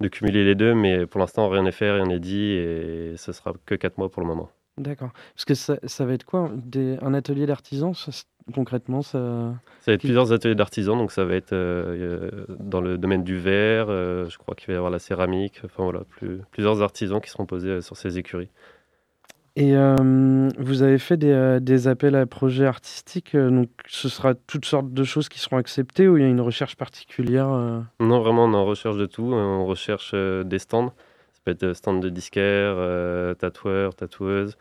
de cumuler les deux, mais pour l'instant, rien n'est fait, rien n'est dit, et ce sera que quatre mois pour le moment. D'accord. Parce que ça, ça va être quoi? Des, Un atelier d'artisan ça, c'est- Concrètement, ça. Ça va être plusieurs ateliers d'artisans, donc ça va être euh, dans le domaine du verre, euh, je crois qu'il va y avoir la céramique, enfin voilà, plus- plusieurs artisans qui seront posés euh, sur ces écuries. Et euh, vous avez fait des, des appels à projets artistiques, donc ce sera toutes sortes de choses qui seront acceptées ou il y a une recherche particulière Non, vraiment, on est en recherche de tout. On recherche des stands. Ça peut être stand de disquaires, tatoueurs, tatoueuses.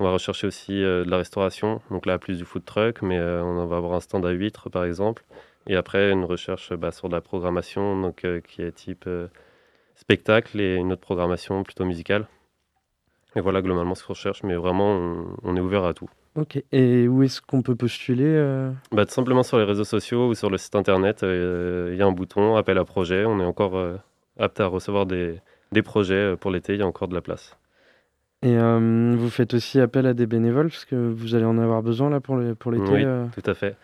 On va rechercher aussi euh, de la restauration. Donc là, plus du food truck, mais euh, on va avoir un stand à huîtres, par exemple. Et après, une recherche euh, bah, sur de la programmation, donc, euh, qui est type spectacle et une autre programmation plutôt musicale. Et voilà globalement ce qu'on recherche, mais vraiment, on, on est ouvert à tout. Ok. Et où est-ce qu'on peut postuler Bah, tout simplement sur les réseaux sociaux ou sur le site internet, il y a un bouton appel à projet. On est encore apte à recevoir des, des projets pour l'été, il y a encore de la place. Et euh, vous faites aussi appel à des bénévoles parce que vous allez en avoir besoin là pour les- pour l'été. Oui, euh. tout à fait.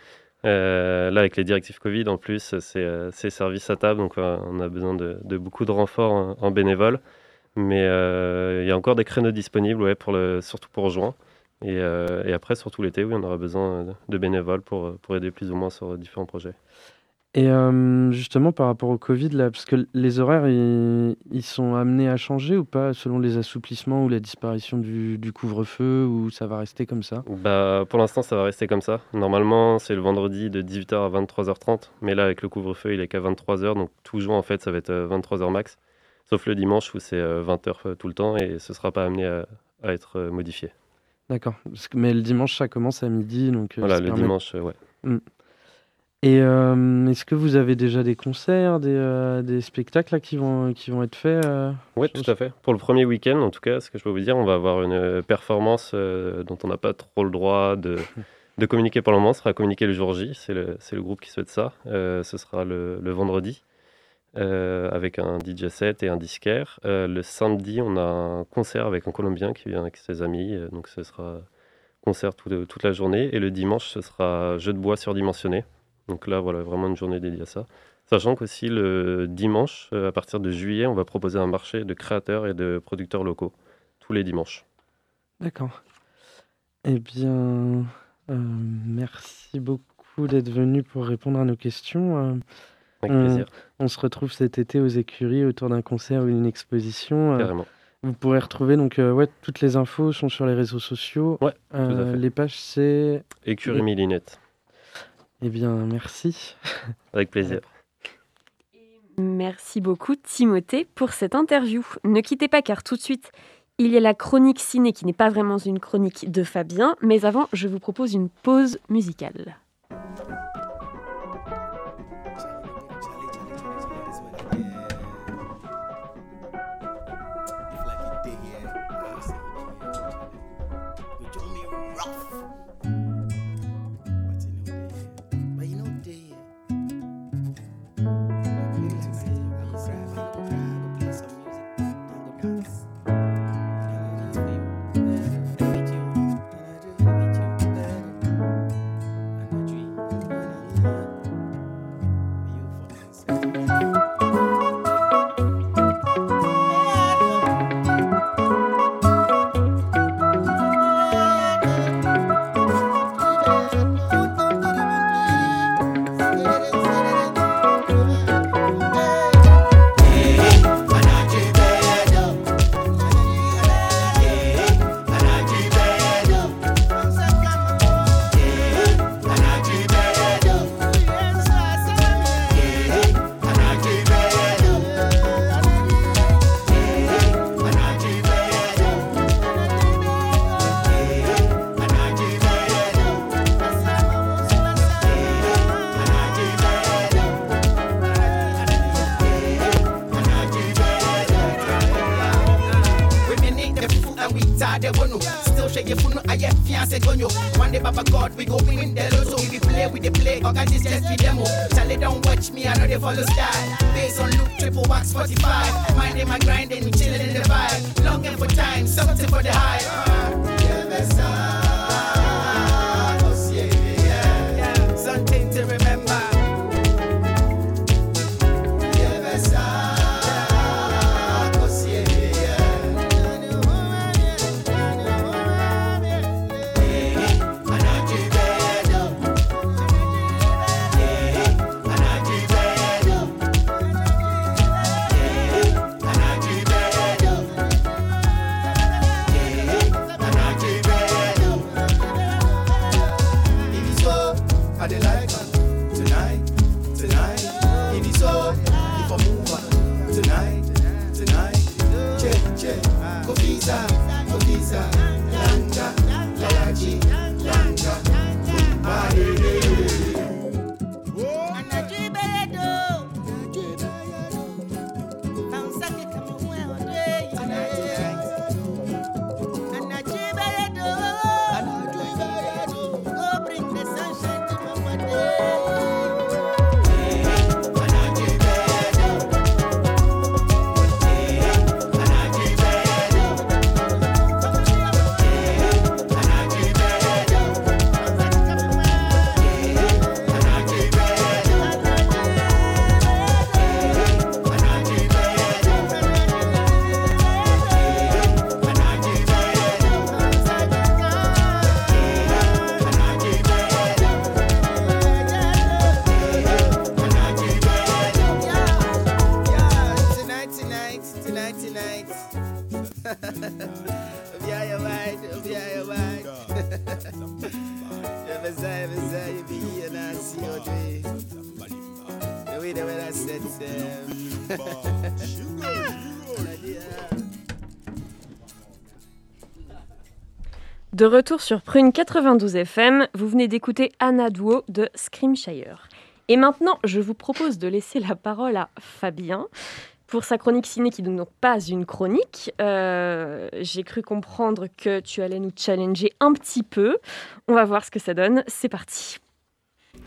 Euh, là, avec les directives Covid, en plus, c'est service à table, donc on a besoin de, de beaucoup de renforts en, en bénévoles. Mais il y a encore des créneaux disponibles, ouais, pour le, surtout pour juin. Et, et après, surtout l'été, oui, on aura besoin de, de bénévoles pour, pour aider plus ou moins sur différents projets. Et euh, justement par rapport au Covid là, parce que les horaires ils, ils sont amenés à changer ou pas selon les assouplissements ou la disparition du, du couvre-feu ou ça va rester comme ça? Bah, pour l'instant, ça va rester comme ça. Normalement, c'est le vendredi de 18h à 23h30. Mais là, avec le couvre-feu, il est qu'à 23h. Donc, toujours, en fait, ça va être euh, 23h max. Sauf le dimanche où c'est euh, 20h tout le temps et ce ne sera pas amené à, à être euh, modifié. D'accord. Mais le dimanche ça commence à midi donc. euh, Voilà, le permet- dimanche, euh, ouais. Mm. Et euh, est-ce que vous avez déjà des concerts, des, euh, des spectacles là, qui, vont, qui vont être faits euh, Oui, tout à fait. Pour le premier week-end, en tout cas, ce que je peux vous dire, on va avoir une performance dont on n'a pas trop le droit de, de communiquer pour le moment. Ce sera communiqué le jour J. C'est le, groupe qui souhaite ça. Ce sera le, le vendredi avec un DJ set et un disquaire. Le samedi, on a un concert avec un Colombien qui vient avec ses amis. donc ce sera concert tout- toute la journée. Et le dimanche, ce sera jeu de bois surdimensionné. Donc là, voilà, vraiment une journée dédiée à ça. Sachant qu'aussi le dimanche, euh, à partir de juillet, on va proposer un marché de créateurs et de producteurs locaux, tous les dimanches. D'accord. Eh bien, euh, merci beaucoup d'être venu pour répondre à nos questions. Euh, Avec on, plaisir. on se retrouve cet été aux écuries autour d'un concert ou d'une exposition. Euh, Carrément. vous pourrez retrouver donc ouais, toutes les infos sont sur les réseaux sociaux. Ouais, tout à fait. les pages c'est Écurie Millinette. Eh bien, merci. Avec plaisir. Merci beaucoup Timothée pour cette interview. Ne quittez pas car tout de suite, il y a la chronique ciné qui n'est pas vraiment une chronique de Fabien, mais avant, je vous propose une pause musicale. for the style. Based on loop, triple Wax 45. Mind them, I grind and De retour sur Prune 92 FM, vous venez d'écouter Anna Duo de Screamshire. Et maintenant, je vous propose de laisser la parole à Fabien pour sa chronique ciné qui n'est donc pas une chronique. Euh, J'ai cru comprendre que tu allais nous challenger un petit peu. On va voir ce que ça donne. C'est parti.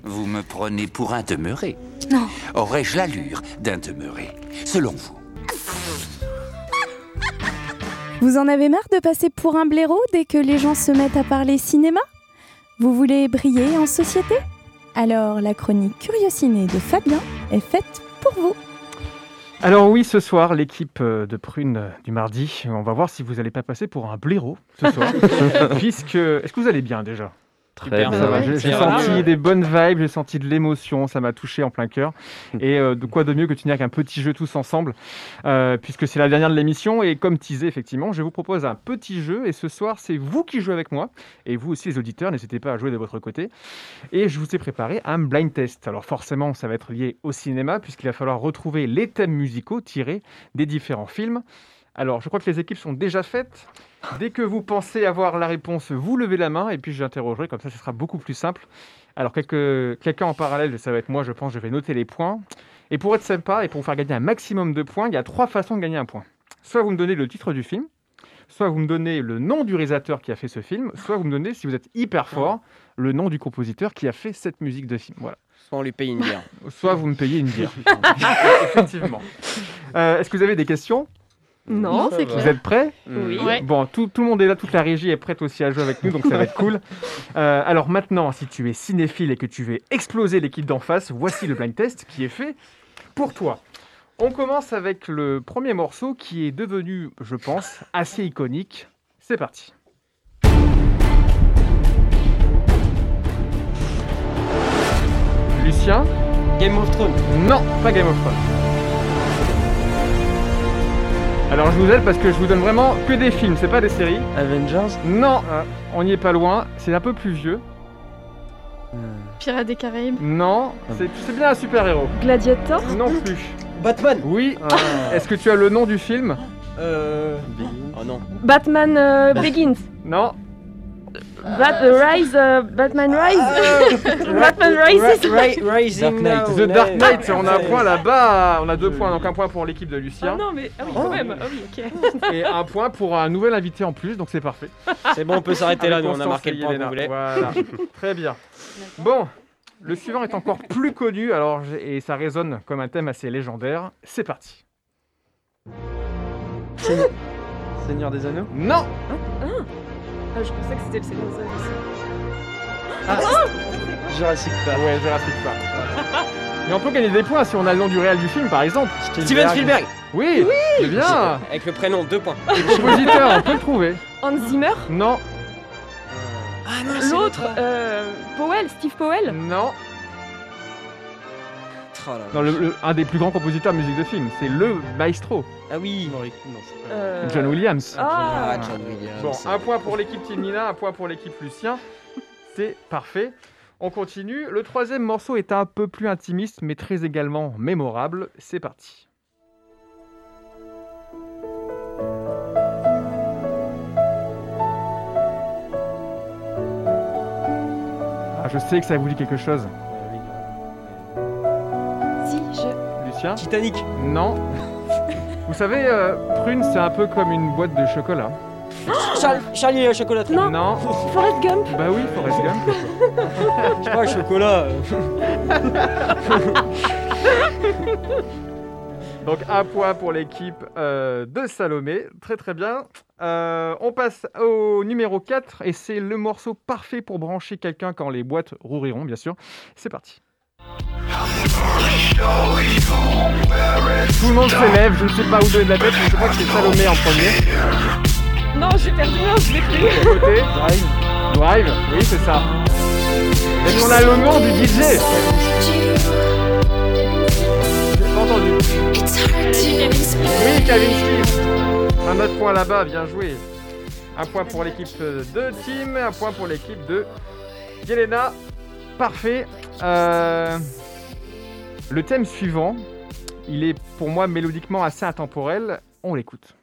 Vous me prenez pour un demeuré Non. Aurais-je l'allure d'un demeuré Selon vous Vous en avez marre de passer pour un blaireau dès que les gens se mettent à parler cinéma? Vous voulez briller en société? Alors la chronique Curiosiné de Fabien est faite pour vous. Alors oui, ce soir, l'équipe euh, de Prune euh, du mardi, on va voir si vous n'allez pas passer pour un blaireau ce soir. Puisque... Est-ce que vous allez bien déjà? Très bien. va, J'ai senti des bonnes vibes, j'ai senti de l'émotion, ça m'a touché en plein cœur. Et euh, de quoi de mieux que de finir avec un petit jeu tous ensemble, euh, puisque c'est la dernière de l'émission. Et comme teasé, effectivement, je vous propose un petit jeu. Et ce soir, c'est vous qui jouez avec moi. Et vous aussi, les auditeurs, n'hésitez pas à jouer de votre côté. Et je vous ai préparé un blind test. Alors forcément, ça va être lié au cinéma, puisqu'il va falloir retrouver les thèmes musicaux tirés des différents films. Alors, je crois que les équipes sont déjà faites. Dès que vous pensez avoir la réponse, vous levez la main et puis j'interrogerai, comme ça ce sera beaucoup plus simple. Alors, quelqu'un en parallèle, ça va être moi, je pense, je vais noter les points. Et pour être sympa et pour vous faire gagner un maximum de points, il y a trois façons de gagner un point. Soit vous me donnez le titre du film, soit vous me donnez le nom du réalisateur qui a fait ce film, soit vous me donnez, si vous êtes hyper fort, le nom du compositeur qui a fait cette musique de film. Voilà. Soit on lui paye une bière. Soit vous me payez une bière. Effectivement. Euh, Est-ce que vous avez des questions? Non, c'est clair. Vous êtes prêts Oui. Ouais. Bon, tout, tout le monde est là, toute la régie est prête aussi à jouer avec nous, donc ça va être cool. Euh, alors maintenant, si tu es cinéphile et que tu veux exploser l'équipe d'en face, voici le blind test qui est fait pour toi. On commence avec le premier morceau qui est devenu, je pense, assez iconique. C'est parti. Lucien? Game of Thrones. Non, pas Game of Thrones. Alors je vous aide parce que je vous donne vraiment que des films, c'est pas des séries. Avengers Non, euh, on n'y est pas loin, c'est un peu plus vieux. Pirates des Caraïbes. Non, c'est c'est bien un super-héros. Gladiator Non plus. Batman Oui. Est-ce que tu as le nom du film? Euh. Oh non. Batman euh, Begins. Non. Bat- Rise, euh, Batman Rise? Batman Rises? Rising now. The Dark Knight, on a un point là-bas. On a deux points, donc un point pour l'équipe de Lucien. Ah non, mais ah oui, quand même. Ah oui, ok. Et un point pour un nouvel invité en plus, donc c'est parfait. C'est bon, on peut s'arrêter là, nous, on a marqué le point qu'on voulait. Voilà, très bien. Bon, le suivant est encore plus connu, alors et ça résonne comme un thème assez légendaire. C'est parti. Seigneur des Anneaux? Non Ah, Ah, je pensais que c'était le Seigneur des. Ah, Jurassic Park. Ouais, Jurassic Park. Mais on peut gagner des points si on a le nom du réel du film, par exemple. Steven Spielberg. Oui, c'est bien. Avec le prénom, deux points. Compositeur, on peut le trouver. Hans Zimmer Non, Ah L'autre, euh, Powell, Steve Powell non. Oh là là. Non, le- le- un des plus grands compositeurs de musique de film, c'est le maestro, Ah oui. Euh, John Williams. Ah, Ah, John Williams. Bon, un point pour l'équipe Team Nina, un point pour l'équipe Lucien. C'est parfait. On continue. Le troisième morceau est un peu plus intimiste, mais très également mémorable. C'est parti. Ah, je sais que ça vous dit quelque chose. Titanic. Non. Vous savez, euh, Prune, c'est un peu comme une boîte de chocolat. Charlie, Charlie la chocolaterie. Non. Non. Forrest Gump Bah oui, Forrest Gump. Je sais pas, chocolat. Donc un point pour l'équipe euh, de Salomé. Très très bien. Euh, on passe au numéro 4 et c'est le morceau parfait pour brancher quelqu'un quand les boîtes rouriront, bien sûr. C'est parti. Tout le monde s'élève, je ne sais pas où donner de la tête, mais je crois que c'est Salomé en premier. Non, j'ai perdu un, je l'ai pris. côté. Drive. Drive, oui c'est ça. Est-ce qu'on a le nom du DJ J'ai pas entendu. Oui, Kevin. Un autre point là-bas, bien joué. Un point pour l'équipe de Team, un point pour l'équipe de Yelena. Parfait. Euh, Le thème suivant, il est pour moi mélodiquement assez intemporel. On l'écoute.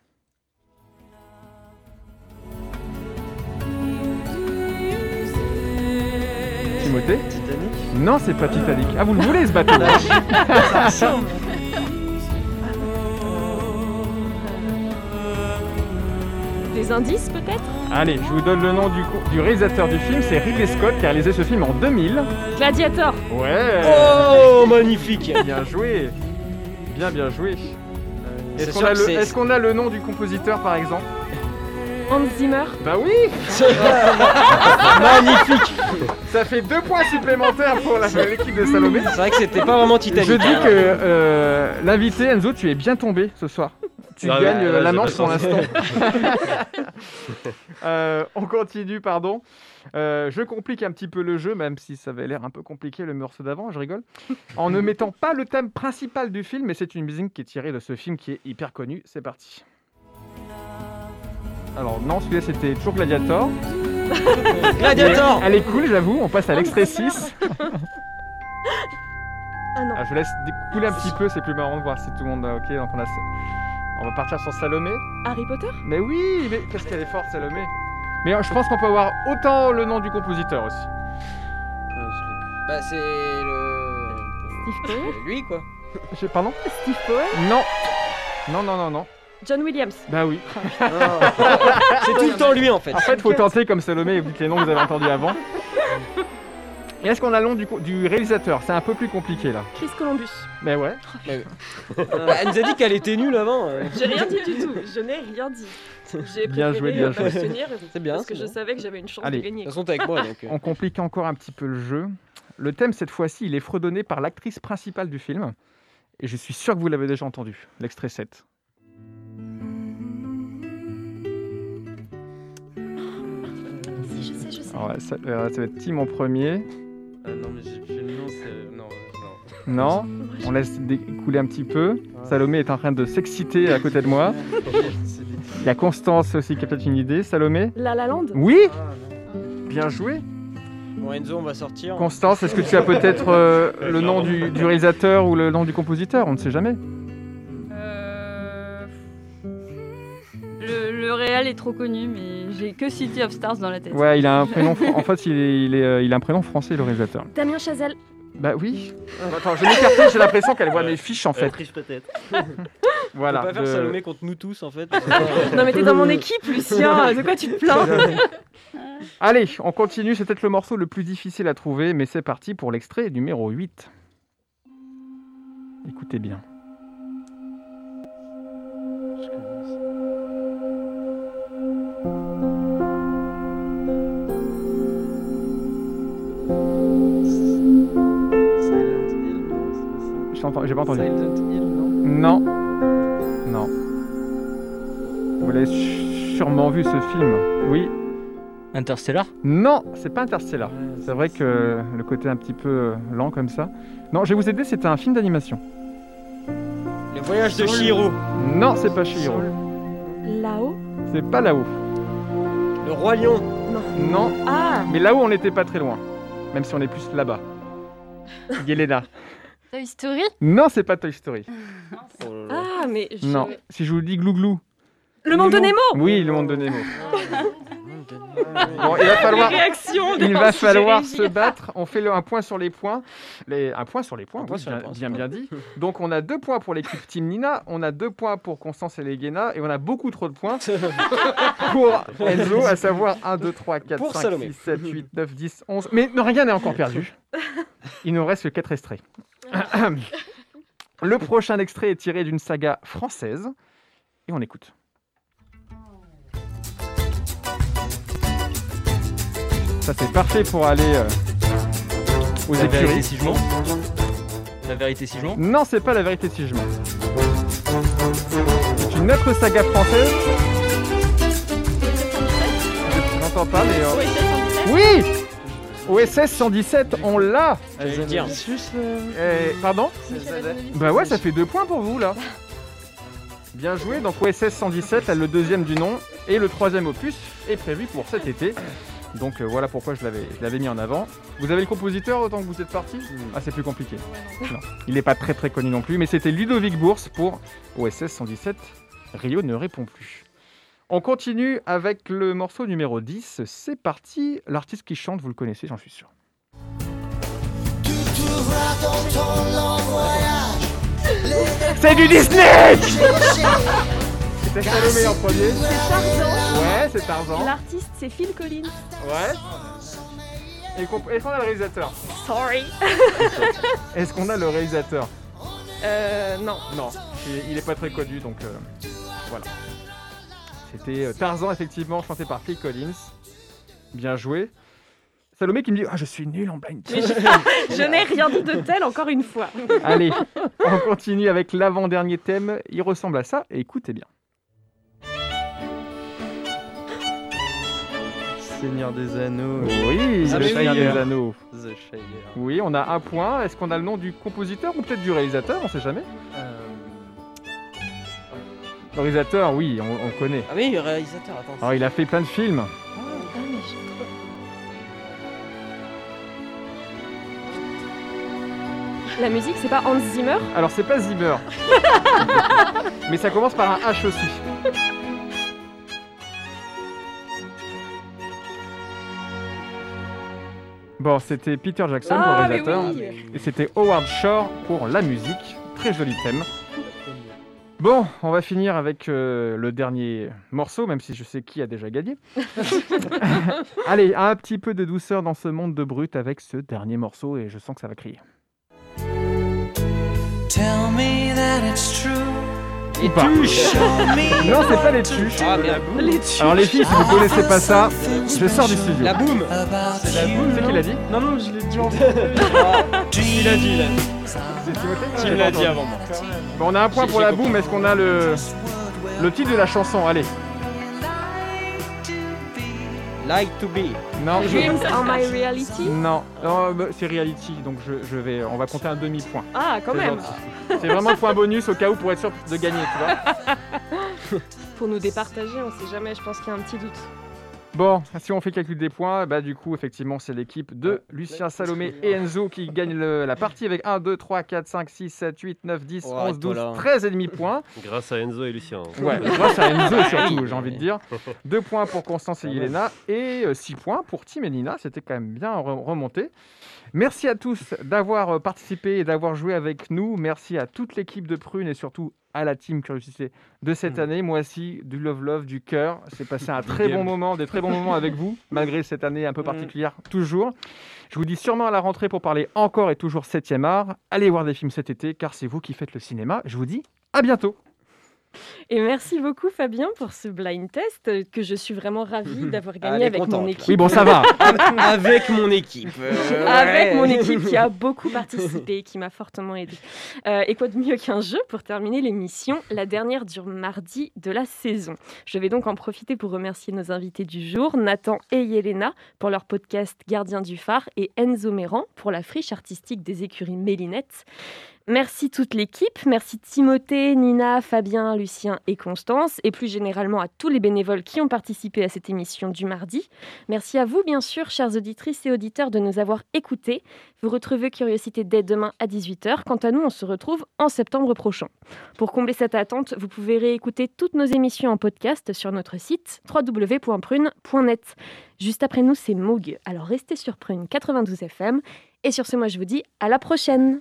Timothée Titanic Non, c'est pas Titanic. Ah, vous le voulez ce bateau Ça ressemble. Des indices peut-être? Allez, je vous donne le nom du, du réalisateur du film, c'est Ridley Scott qui a réalisé ce film en 2000. Gladiator Ouais Oh, magnifique. Bien joué Bien, bien joué. Est-ce qu'on a, le- c'est- est-ce qu'on a le nom du compositeur par exemple? Hans Zimmer Bah oui Magnifique. Ça fait deux points supplémentaires pour la- l'équipe de Salomé. C'est vrai que c'était pas vraiment Titanic. Je dis que euh, l'invité Enzo, tu es bien tombé ce soir. Tu Ah gagnes euh, ouais, la manche pour l'instant. Euh, on continue, pardon. Euh, je complique un petit peu le jeu, même si ça avait l'air un peu compliqué le morceau d'avant, je rigole. En ne mettant pas le thème principal du film, mais c'est une musique qui est tirée de ce film qui est hyper connu. C'est parti. Alors non, celui-là c'était toujours Gladiator. Gladiator. Elle est cool, j'avoue. On passe à l'extrait 6. Ah non. Ah, je laisse découler un petit peu, c'est plus marrant de voir si tout le monde a ok. Donc on a, on va partir sur Salomé. Harry Potter? Mais oui, mais qu'est-ce qu'elle est forte Salomé? Mais euh, je pense qu'on peut avoir autant le nom du compositeur aussi. Bah, c'est le. Steve Powell Lui quoi. Je, pardon? Steve Powell Non. Non, non, non, non. John Williams Bah oui. C'est tout le temps lui en fait. En fait, faut tenter comme Salomé, vu que les noms que vous avez entendus avant. Et est-ce qu'on a le nom du, réalisateur? C'est un peu plus compliqué là. Chris Columbus Mais ouais. Mais- Bah, elle nous a dit qu'elle était nulle avant. euh. J'ai rien dit du tout, je n'ai rien dit. J'ai Bien joué, bien joué. C'est bien, Parce que je savais que j'avais une chance Allez. de gagner. De toute façon, avec moi donc. euh. On complique encore un petit peu le jeu. Le thème cette fois-ci, il est fredonné par l'actrice principale du film. Et je suis sûr que vous l'avez déjà entendu. L'extrait 7. Si, je sais, je sais. Alors, ça, euh, ça va être Tim en premier. Ah non, mais j'ai le nom, c'est. Non, euh, non. Non, on laisse découler un petit peu. Salomé est en train de s'exciter à côté de moi. Il y a Constance aussi qui a peut-être une idée. Salomé La La Land Oui Bien joué. Bon, Enzo, on va sortir. Constance, est-ce que tu as peut-être euh, le nom du, du réalisateur ou le nom du compositeur? On ne sait jamais. Euh, Le, le réel est trop connu, mais J'ai que City of Stars dans la tête. Ouais, il a un prénom. fr- En fait, il, est, il, est, euh, il a un prénom français, le réalisateur. Damien Chazelle. Bah oui. Attends, je vais m'écarter, j'ai l'impression qu'elle voit mes fiches en fait. Elle triche peut-être. Voilà. On peut pas faire de- Salomé contre nous tous en fait. Non mais t'es dans mon équipe, Lucien. De quoi tu te plains Allez, on continue. C'est peut-être le morceau le plus difficile à trouver, mais c'est parti pour l'extrait numéro 8. Écoutez bien. J'ai pas entendu. Non. Non. Vous l'avez sûrement vu ce film. Oui. Interstellar? Non, c'est pas Interstellar. C'est vrai que le côté un petit peu euh, lent comme ça. Non, je vais vous aider, c'était un film d'animation. Le voyage de Chihiro. Non, c'est pas Chihiro. Là-haut? C'est pas là-haut. Le roi lion. Non. Ah Mais là-haut, on n'était pas très loin. Même si on est plus là-bas. Yelena. Toy Story Non, c'est pas Toy Story. Ah mais je- Non. Si je vous dis glouglou. Le monde de Nemo Oui, le monde de Nemo. Bon, il va falloir, il va falloir se battre. On fait le, un point sur les points. Les, un point sur les points, oui, sur les bien, points, bien, dit. Donc on a deux points pour l'équipe Team Nina, on a deux points pour Constance et Leguena, et on a beaucoup trop de points pour Enzo, à savoir 1, 2, 3, 4, Pour 5, Salomé. 6, 7, 8, 9, 10, 11. Mais non, rien n'est encore perdu. Il nous reste que 4 extraits. Le prochain extrait est tiré d'une saga française, et on écoute. Ça c'est parfait pour aller euh, aux La vérité si je mens La vérité si je mens Non, c'est pas la vérité si je mens. C'est une autre saga française. Je n'entends pas, mais. euh, Oui OSS 117, on l'a J'allais le dire. Eh, Pardon Bah ouais, ça fait deux points pour vous là. Bien joué, donc OSS 117, là, le deuxième du nom, et le troisième opus est prévu pour cet été. Donc euh, voilà pourquoi je l'avais je l'avais mis en avant. Vous avez le compositeur autant que vous êtes parti Ah c'est plus compliqué. Non, il n'est pas très très connu non plus, mais c'était Ludovic Bourse pour OSS 117. Rio ne répond plus. On continue avec le morceau numéro 10. C'est parti. L'artiste qui chante, vous le connaissez, j'en suis sûr. C'est du Disney C'était Salomé en premier. C'est Tarzan. Ouais, c'est Tarzan. L'artiste, c'est Phil Collins. Ouais. Et Est-ce qu'on a le réalisateur? Sorry. Est-ce qu'on a le réalisateur? Euh, non. Non, il- il est pas très connu, donc euh, voilà. C'était euh, Tarzan, effectivement, chanté par Phil Collins. Bien joué. Salomé qui me dit Ah, je suis nul en blind test. je, je n'ai rien dit de tel encore une fois. Allez, on continue avec l'avant-dernier thème. Il ressemble à ça, et écoutez bien. Seigneur des Anneaux. Oui, le Seigneur Shire. des Anneaux. The Shire. Oui, on a un point. Est-ce qu'on a le nom du compositeur ou peut-être du réalisateur On sait jamais. Euh, Le réalisateur, oui, on, on connaît. Ah oui, le réalisateur, attends. Alors, il a fait plein de films. La musique, c'est pas Hans Zimmer? Alors, c'est pas Zimmer. Mais ça commence par un H aussi. Bon, c'était Peter Jackson pour Ah, le mais réalisateur. oui. Et c'était Howard Shore pour la musique. Très joli thème. Bon, on va finir avec euh, le dernier morceau, même si je sais qui a déjà gagné. Allez, un petit peu de douceur dans ce monde de brut avec ce dernier morceau et je sens que ça va crier. Tell me that it's true. Ou pas. Non, c'est pas les tuches. Ah. Les tuches. Alors les filles, si vous connaissez pas ça, je sors du studio. La boum C'est la boum, c'est qui l'a dit Non, non, je l'ai dit en Il a dit, il a dit. C'est Timothée Tu J'ai l'as pas dit avant moi. Bon, on a un point pour la boum. Est-ce qu'on a le le titre de la chanson? Allez. Like to be. Non. je- Dreams are my reality? Non, non, bah, c'est reality, donc je, je vais, on va compter un demi-point. Ah, quand même. C'est vraiment un point bonus au cas où pour être sûr de gagner, tu vois. Pour nous départager, on sait jamais, je pense qu'il y a un petit doute. Bon, si on fait calcul des points, bah du coup, effectivement, c'est l'équipe de Lucien Salomé et Enzo qui gagne le- la partie avec 1, 2, 3, 4, 5, 6, 7, 8, 9, 10, Oh, 11, 12, voilà. 13 et demi points. Grâce à Enzo et Lucien. Ouais, grâce à Enzo surtout, j'ai envie de dire. Deux points pour Constance et Yelena et 6 points pour Tim et Nina. C'était quand même bien re- remonté. Merci à tous d'avoir euh, participé et d'avoir joué avec nous. Merci à toute l'équipe de Prune et surtout à la team Curiosité de cette année. Moi aussi, du love love, du cœur. C'est passé un très bon moment, des très bons moments avec vous, malgré cette année un peu particulière, toujours. Je vous dis sûrement à la rentrée pour parler encore et toujours 7e art. Allez voir des films cet été, car c'est vous qui faites le cinéma. Je vous dis à bientôt. Et merci beaucoup Fabien pour ce blind test euh, que je suis vraiment ravie d'avoir gagné est avec contente, mon équipe. Oui, bon, ça va. Avec mon équipe. Euh, Avec ouais. mon équipe qui a beaucoup participé, qui m'a fortement aidé. Euh, et quoi de mieux qu'un jeu pour terminer l'émission, la dernière du mardi de la saison? Je vais donc en profiter pour remercier nos invités du jour, Nathan et Yelena, pour leur podcast Gardien du phare, et Enzo Méran pour la friche artistique des écuries Mélinette. Merci toute l'équipe, merci Timothée, Nina, Fabien, Lucien et Constance, et plus généralement à tous les bénévoles qui ont participé à cette émission du mardi. Merci à vous, bien sûr, chères auditrices et auditeurs, de nous avoir écoutés. Vous retrouvez Curiosité dès demain à 18h. Quant à nous, on se retrouve en septembre prochain. Pour combler cette attente, vous pouvez réécouter toutes nos émissions en podcast sur notre site www.prune.net. Juste après nous, c'est Moog. Alors restez sur Prune 92 FM. Et sur ce, moi, je vous dis à la prochaine.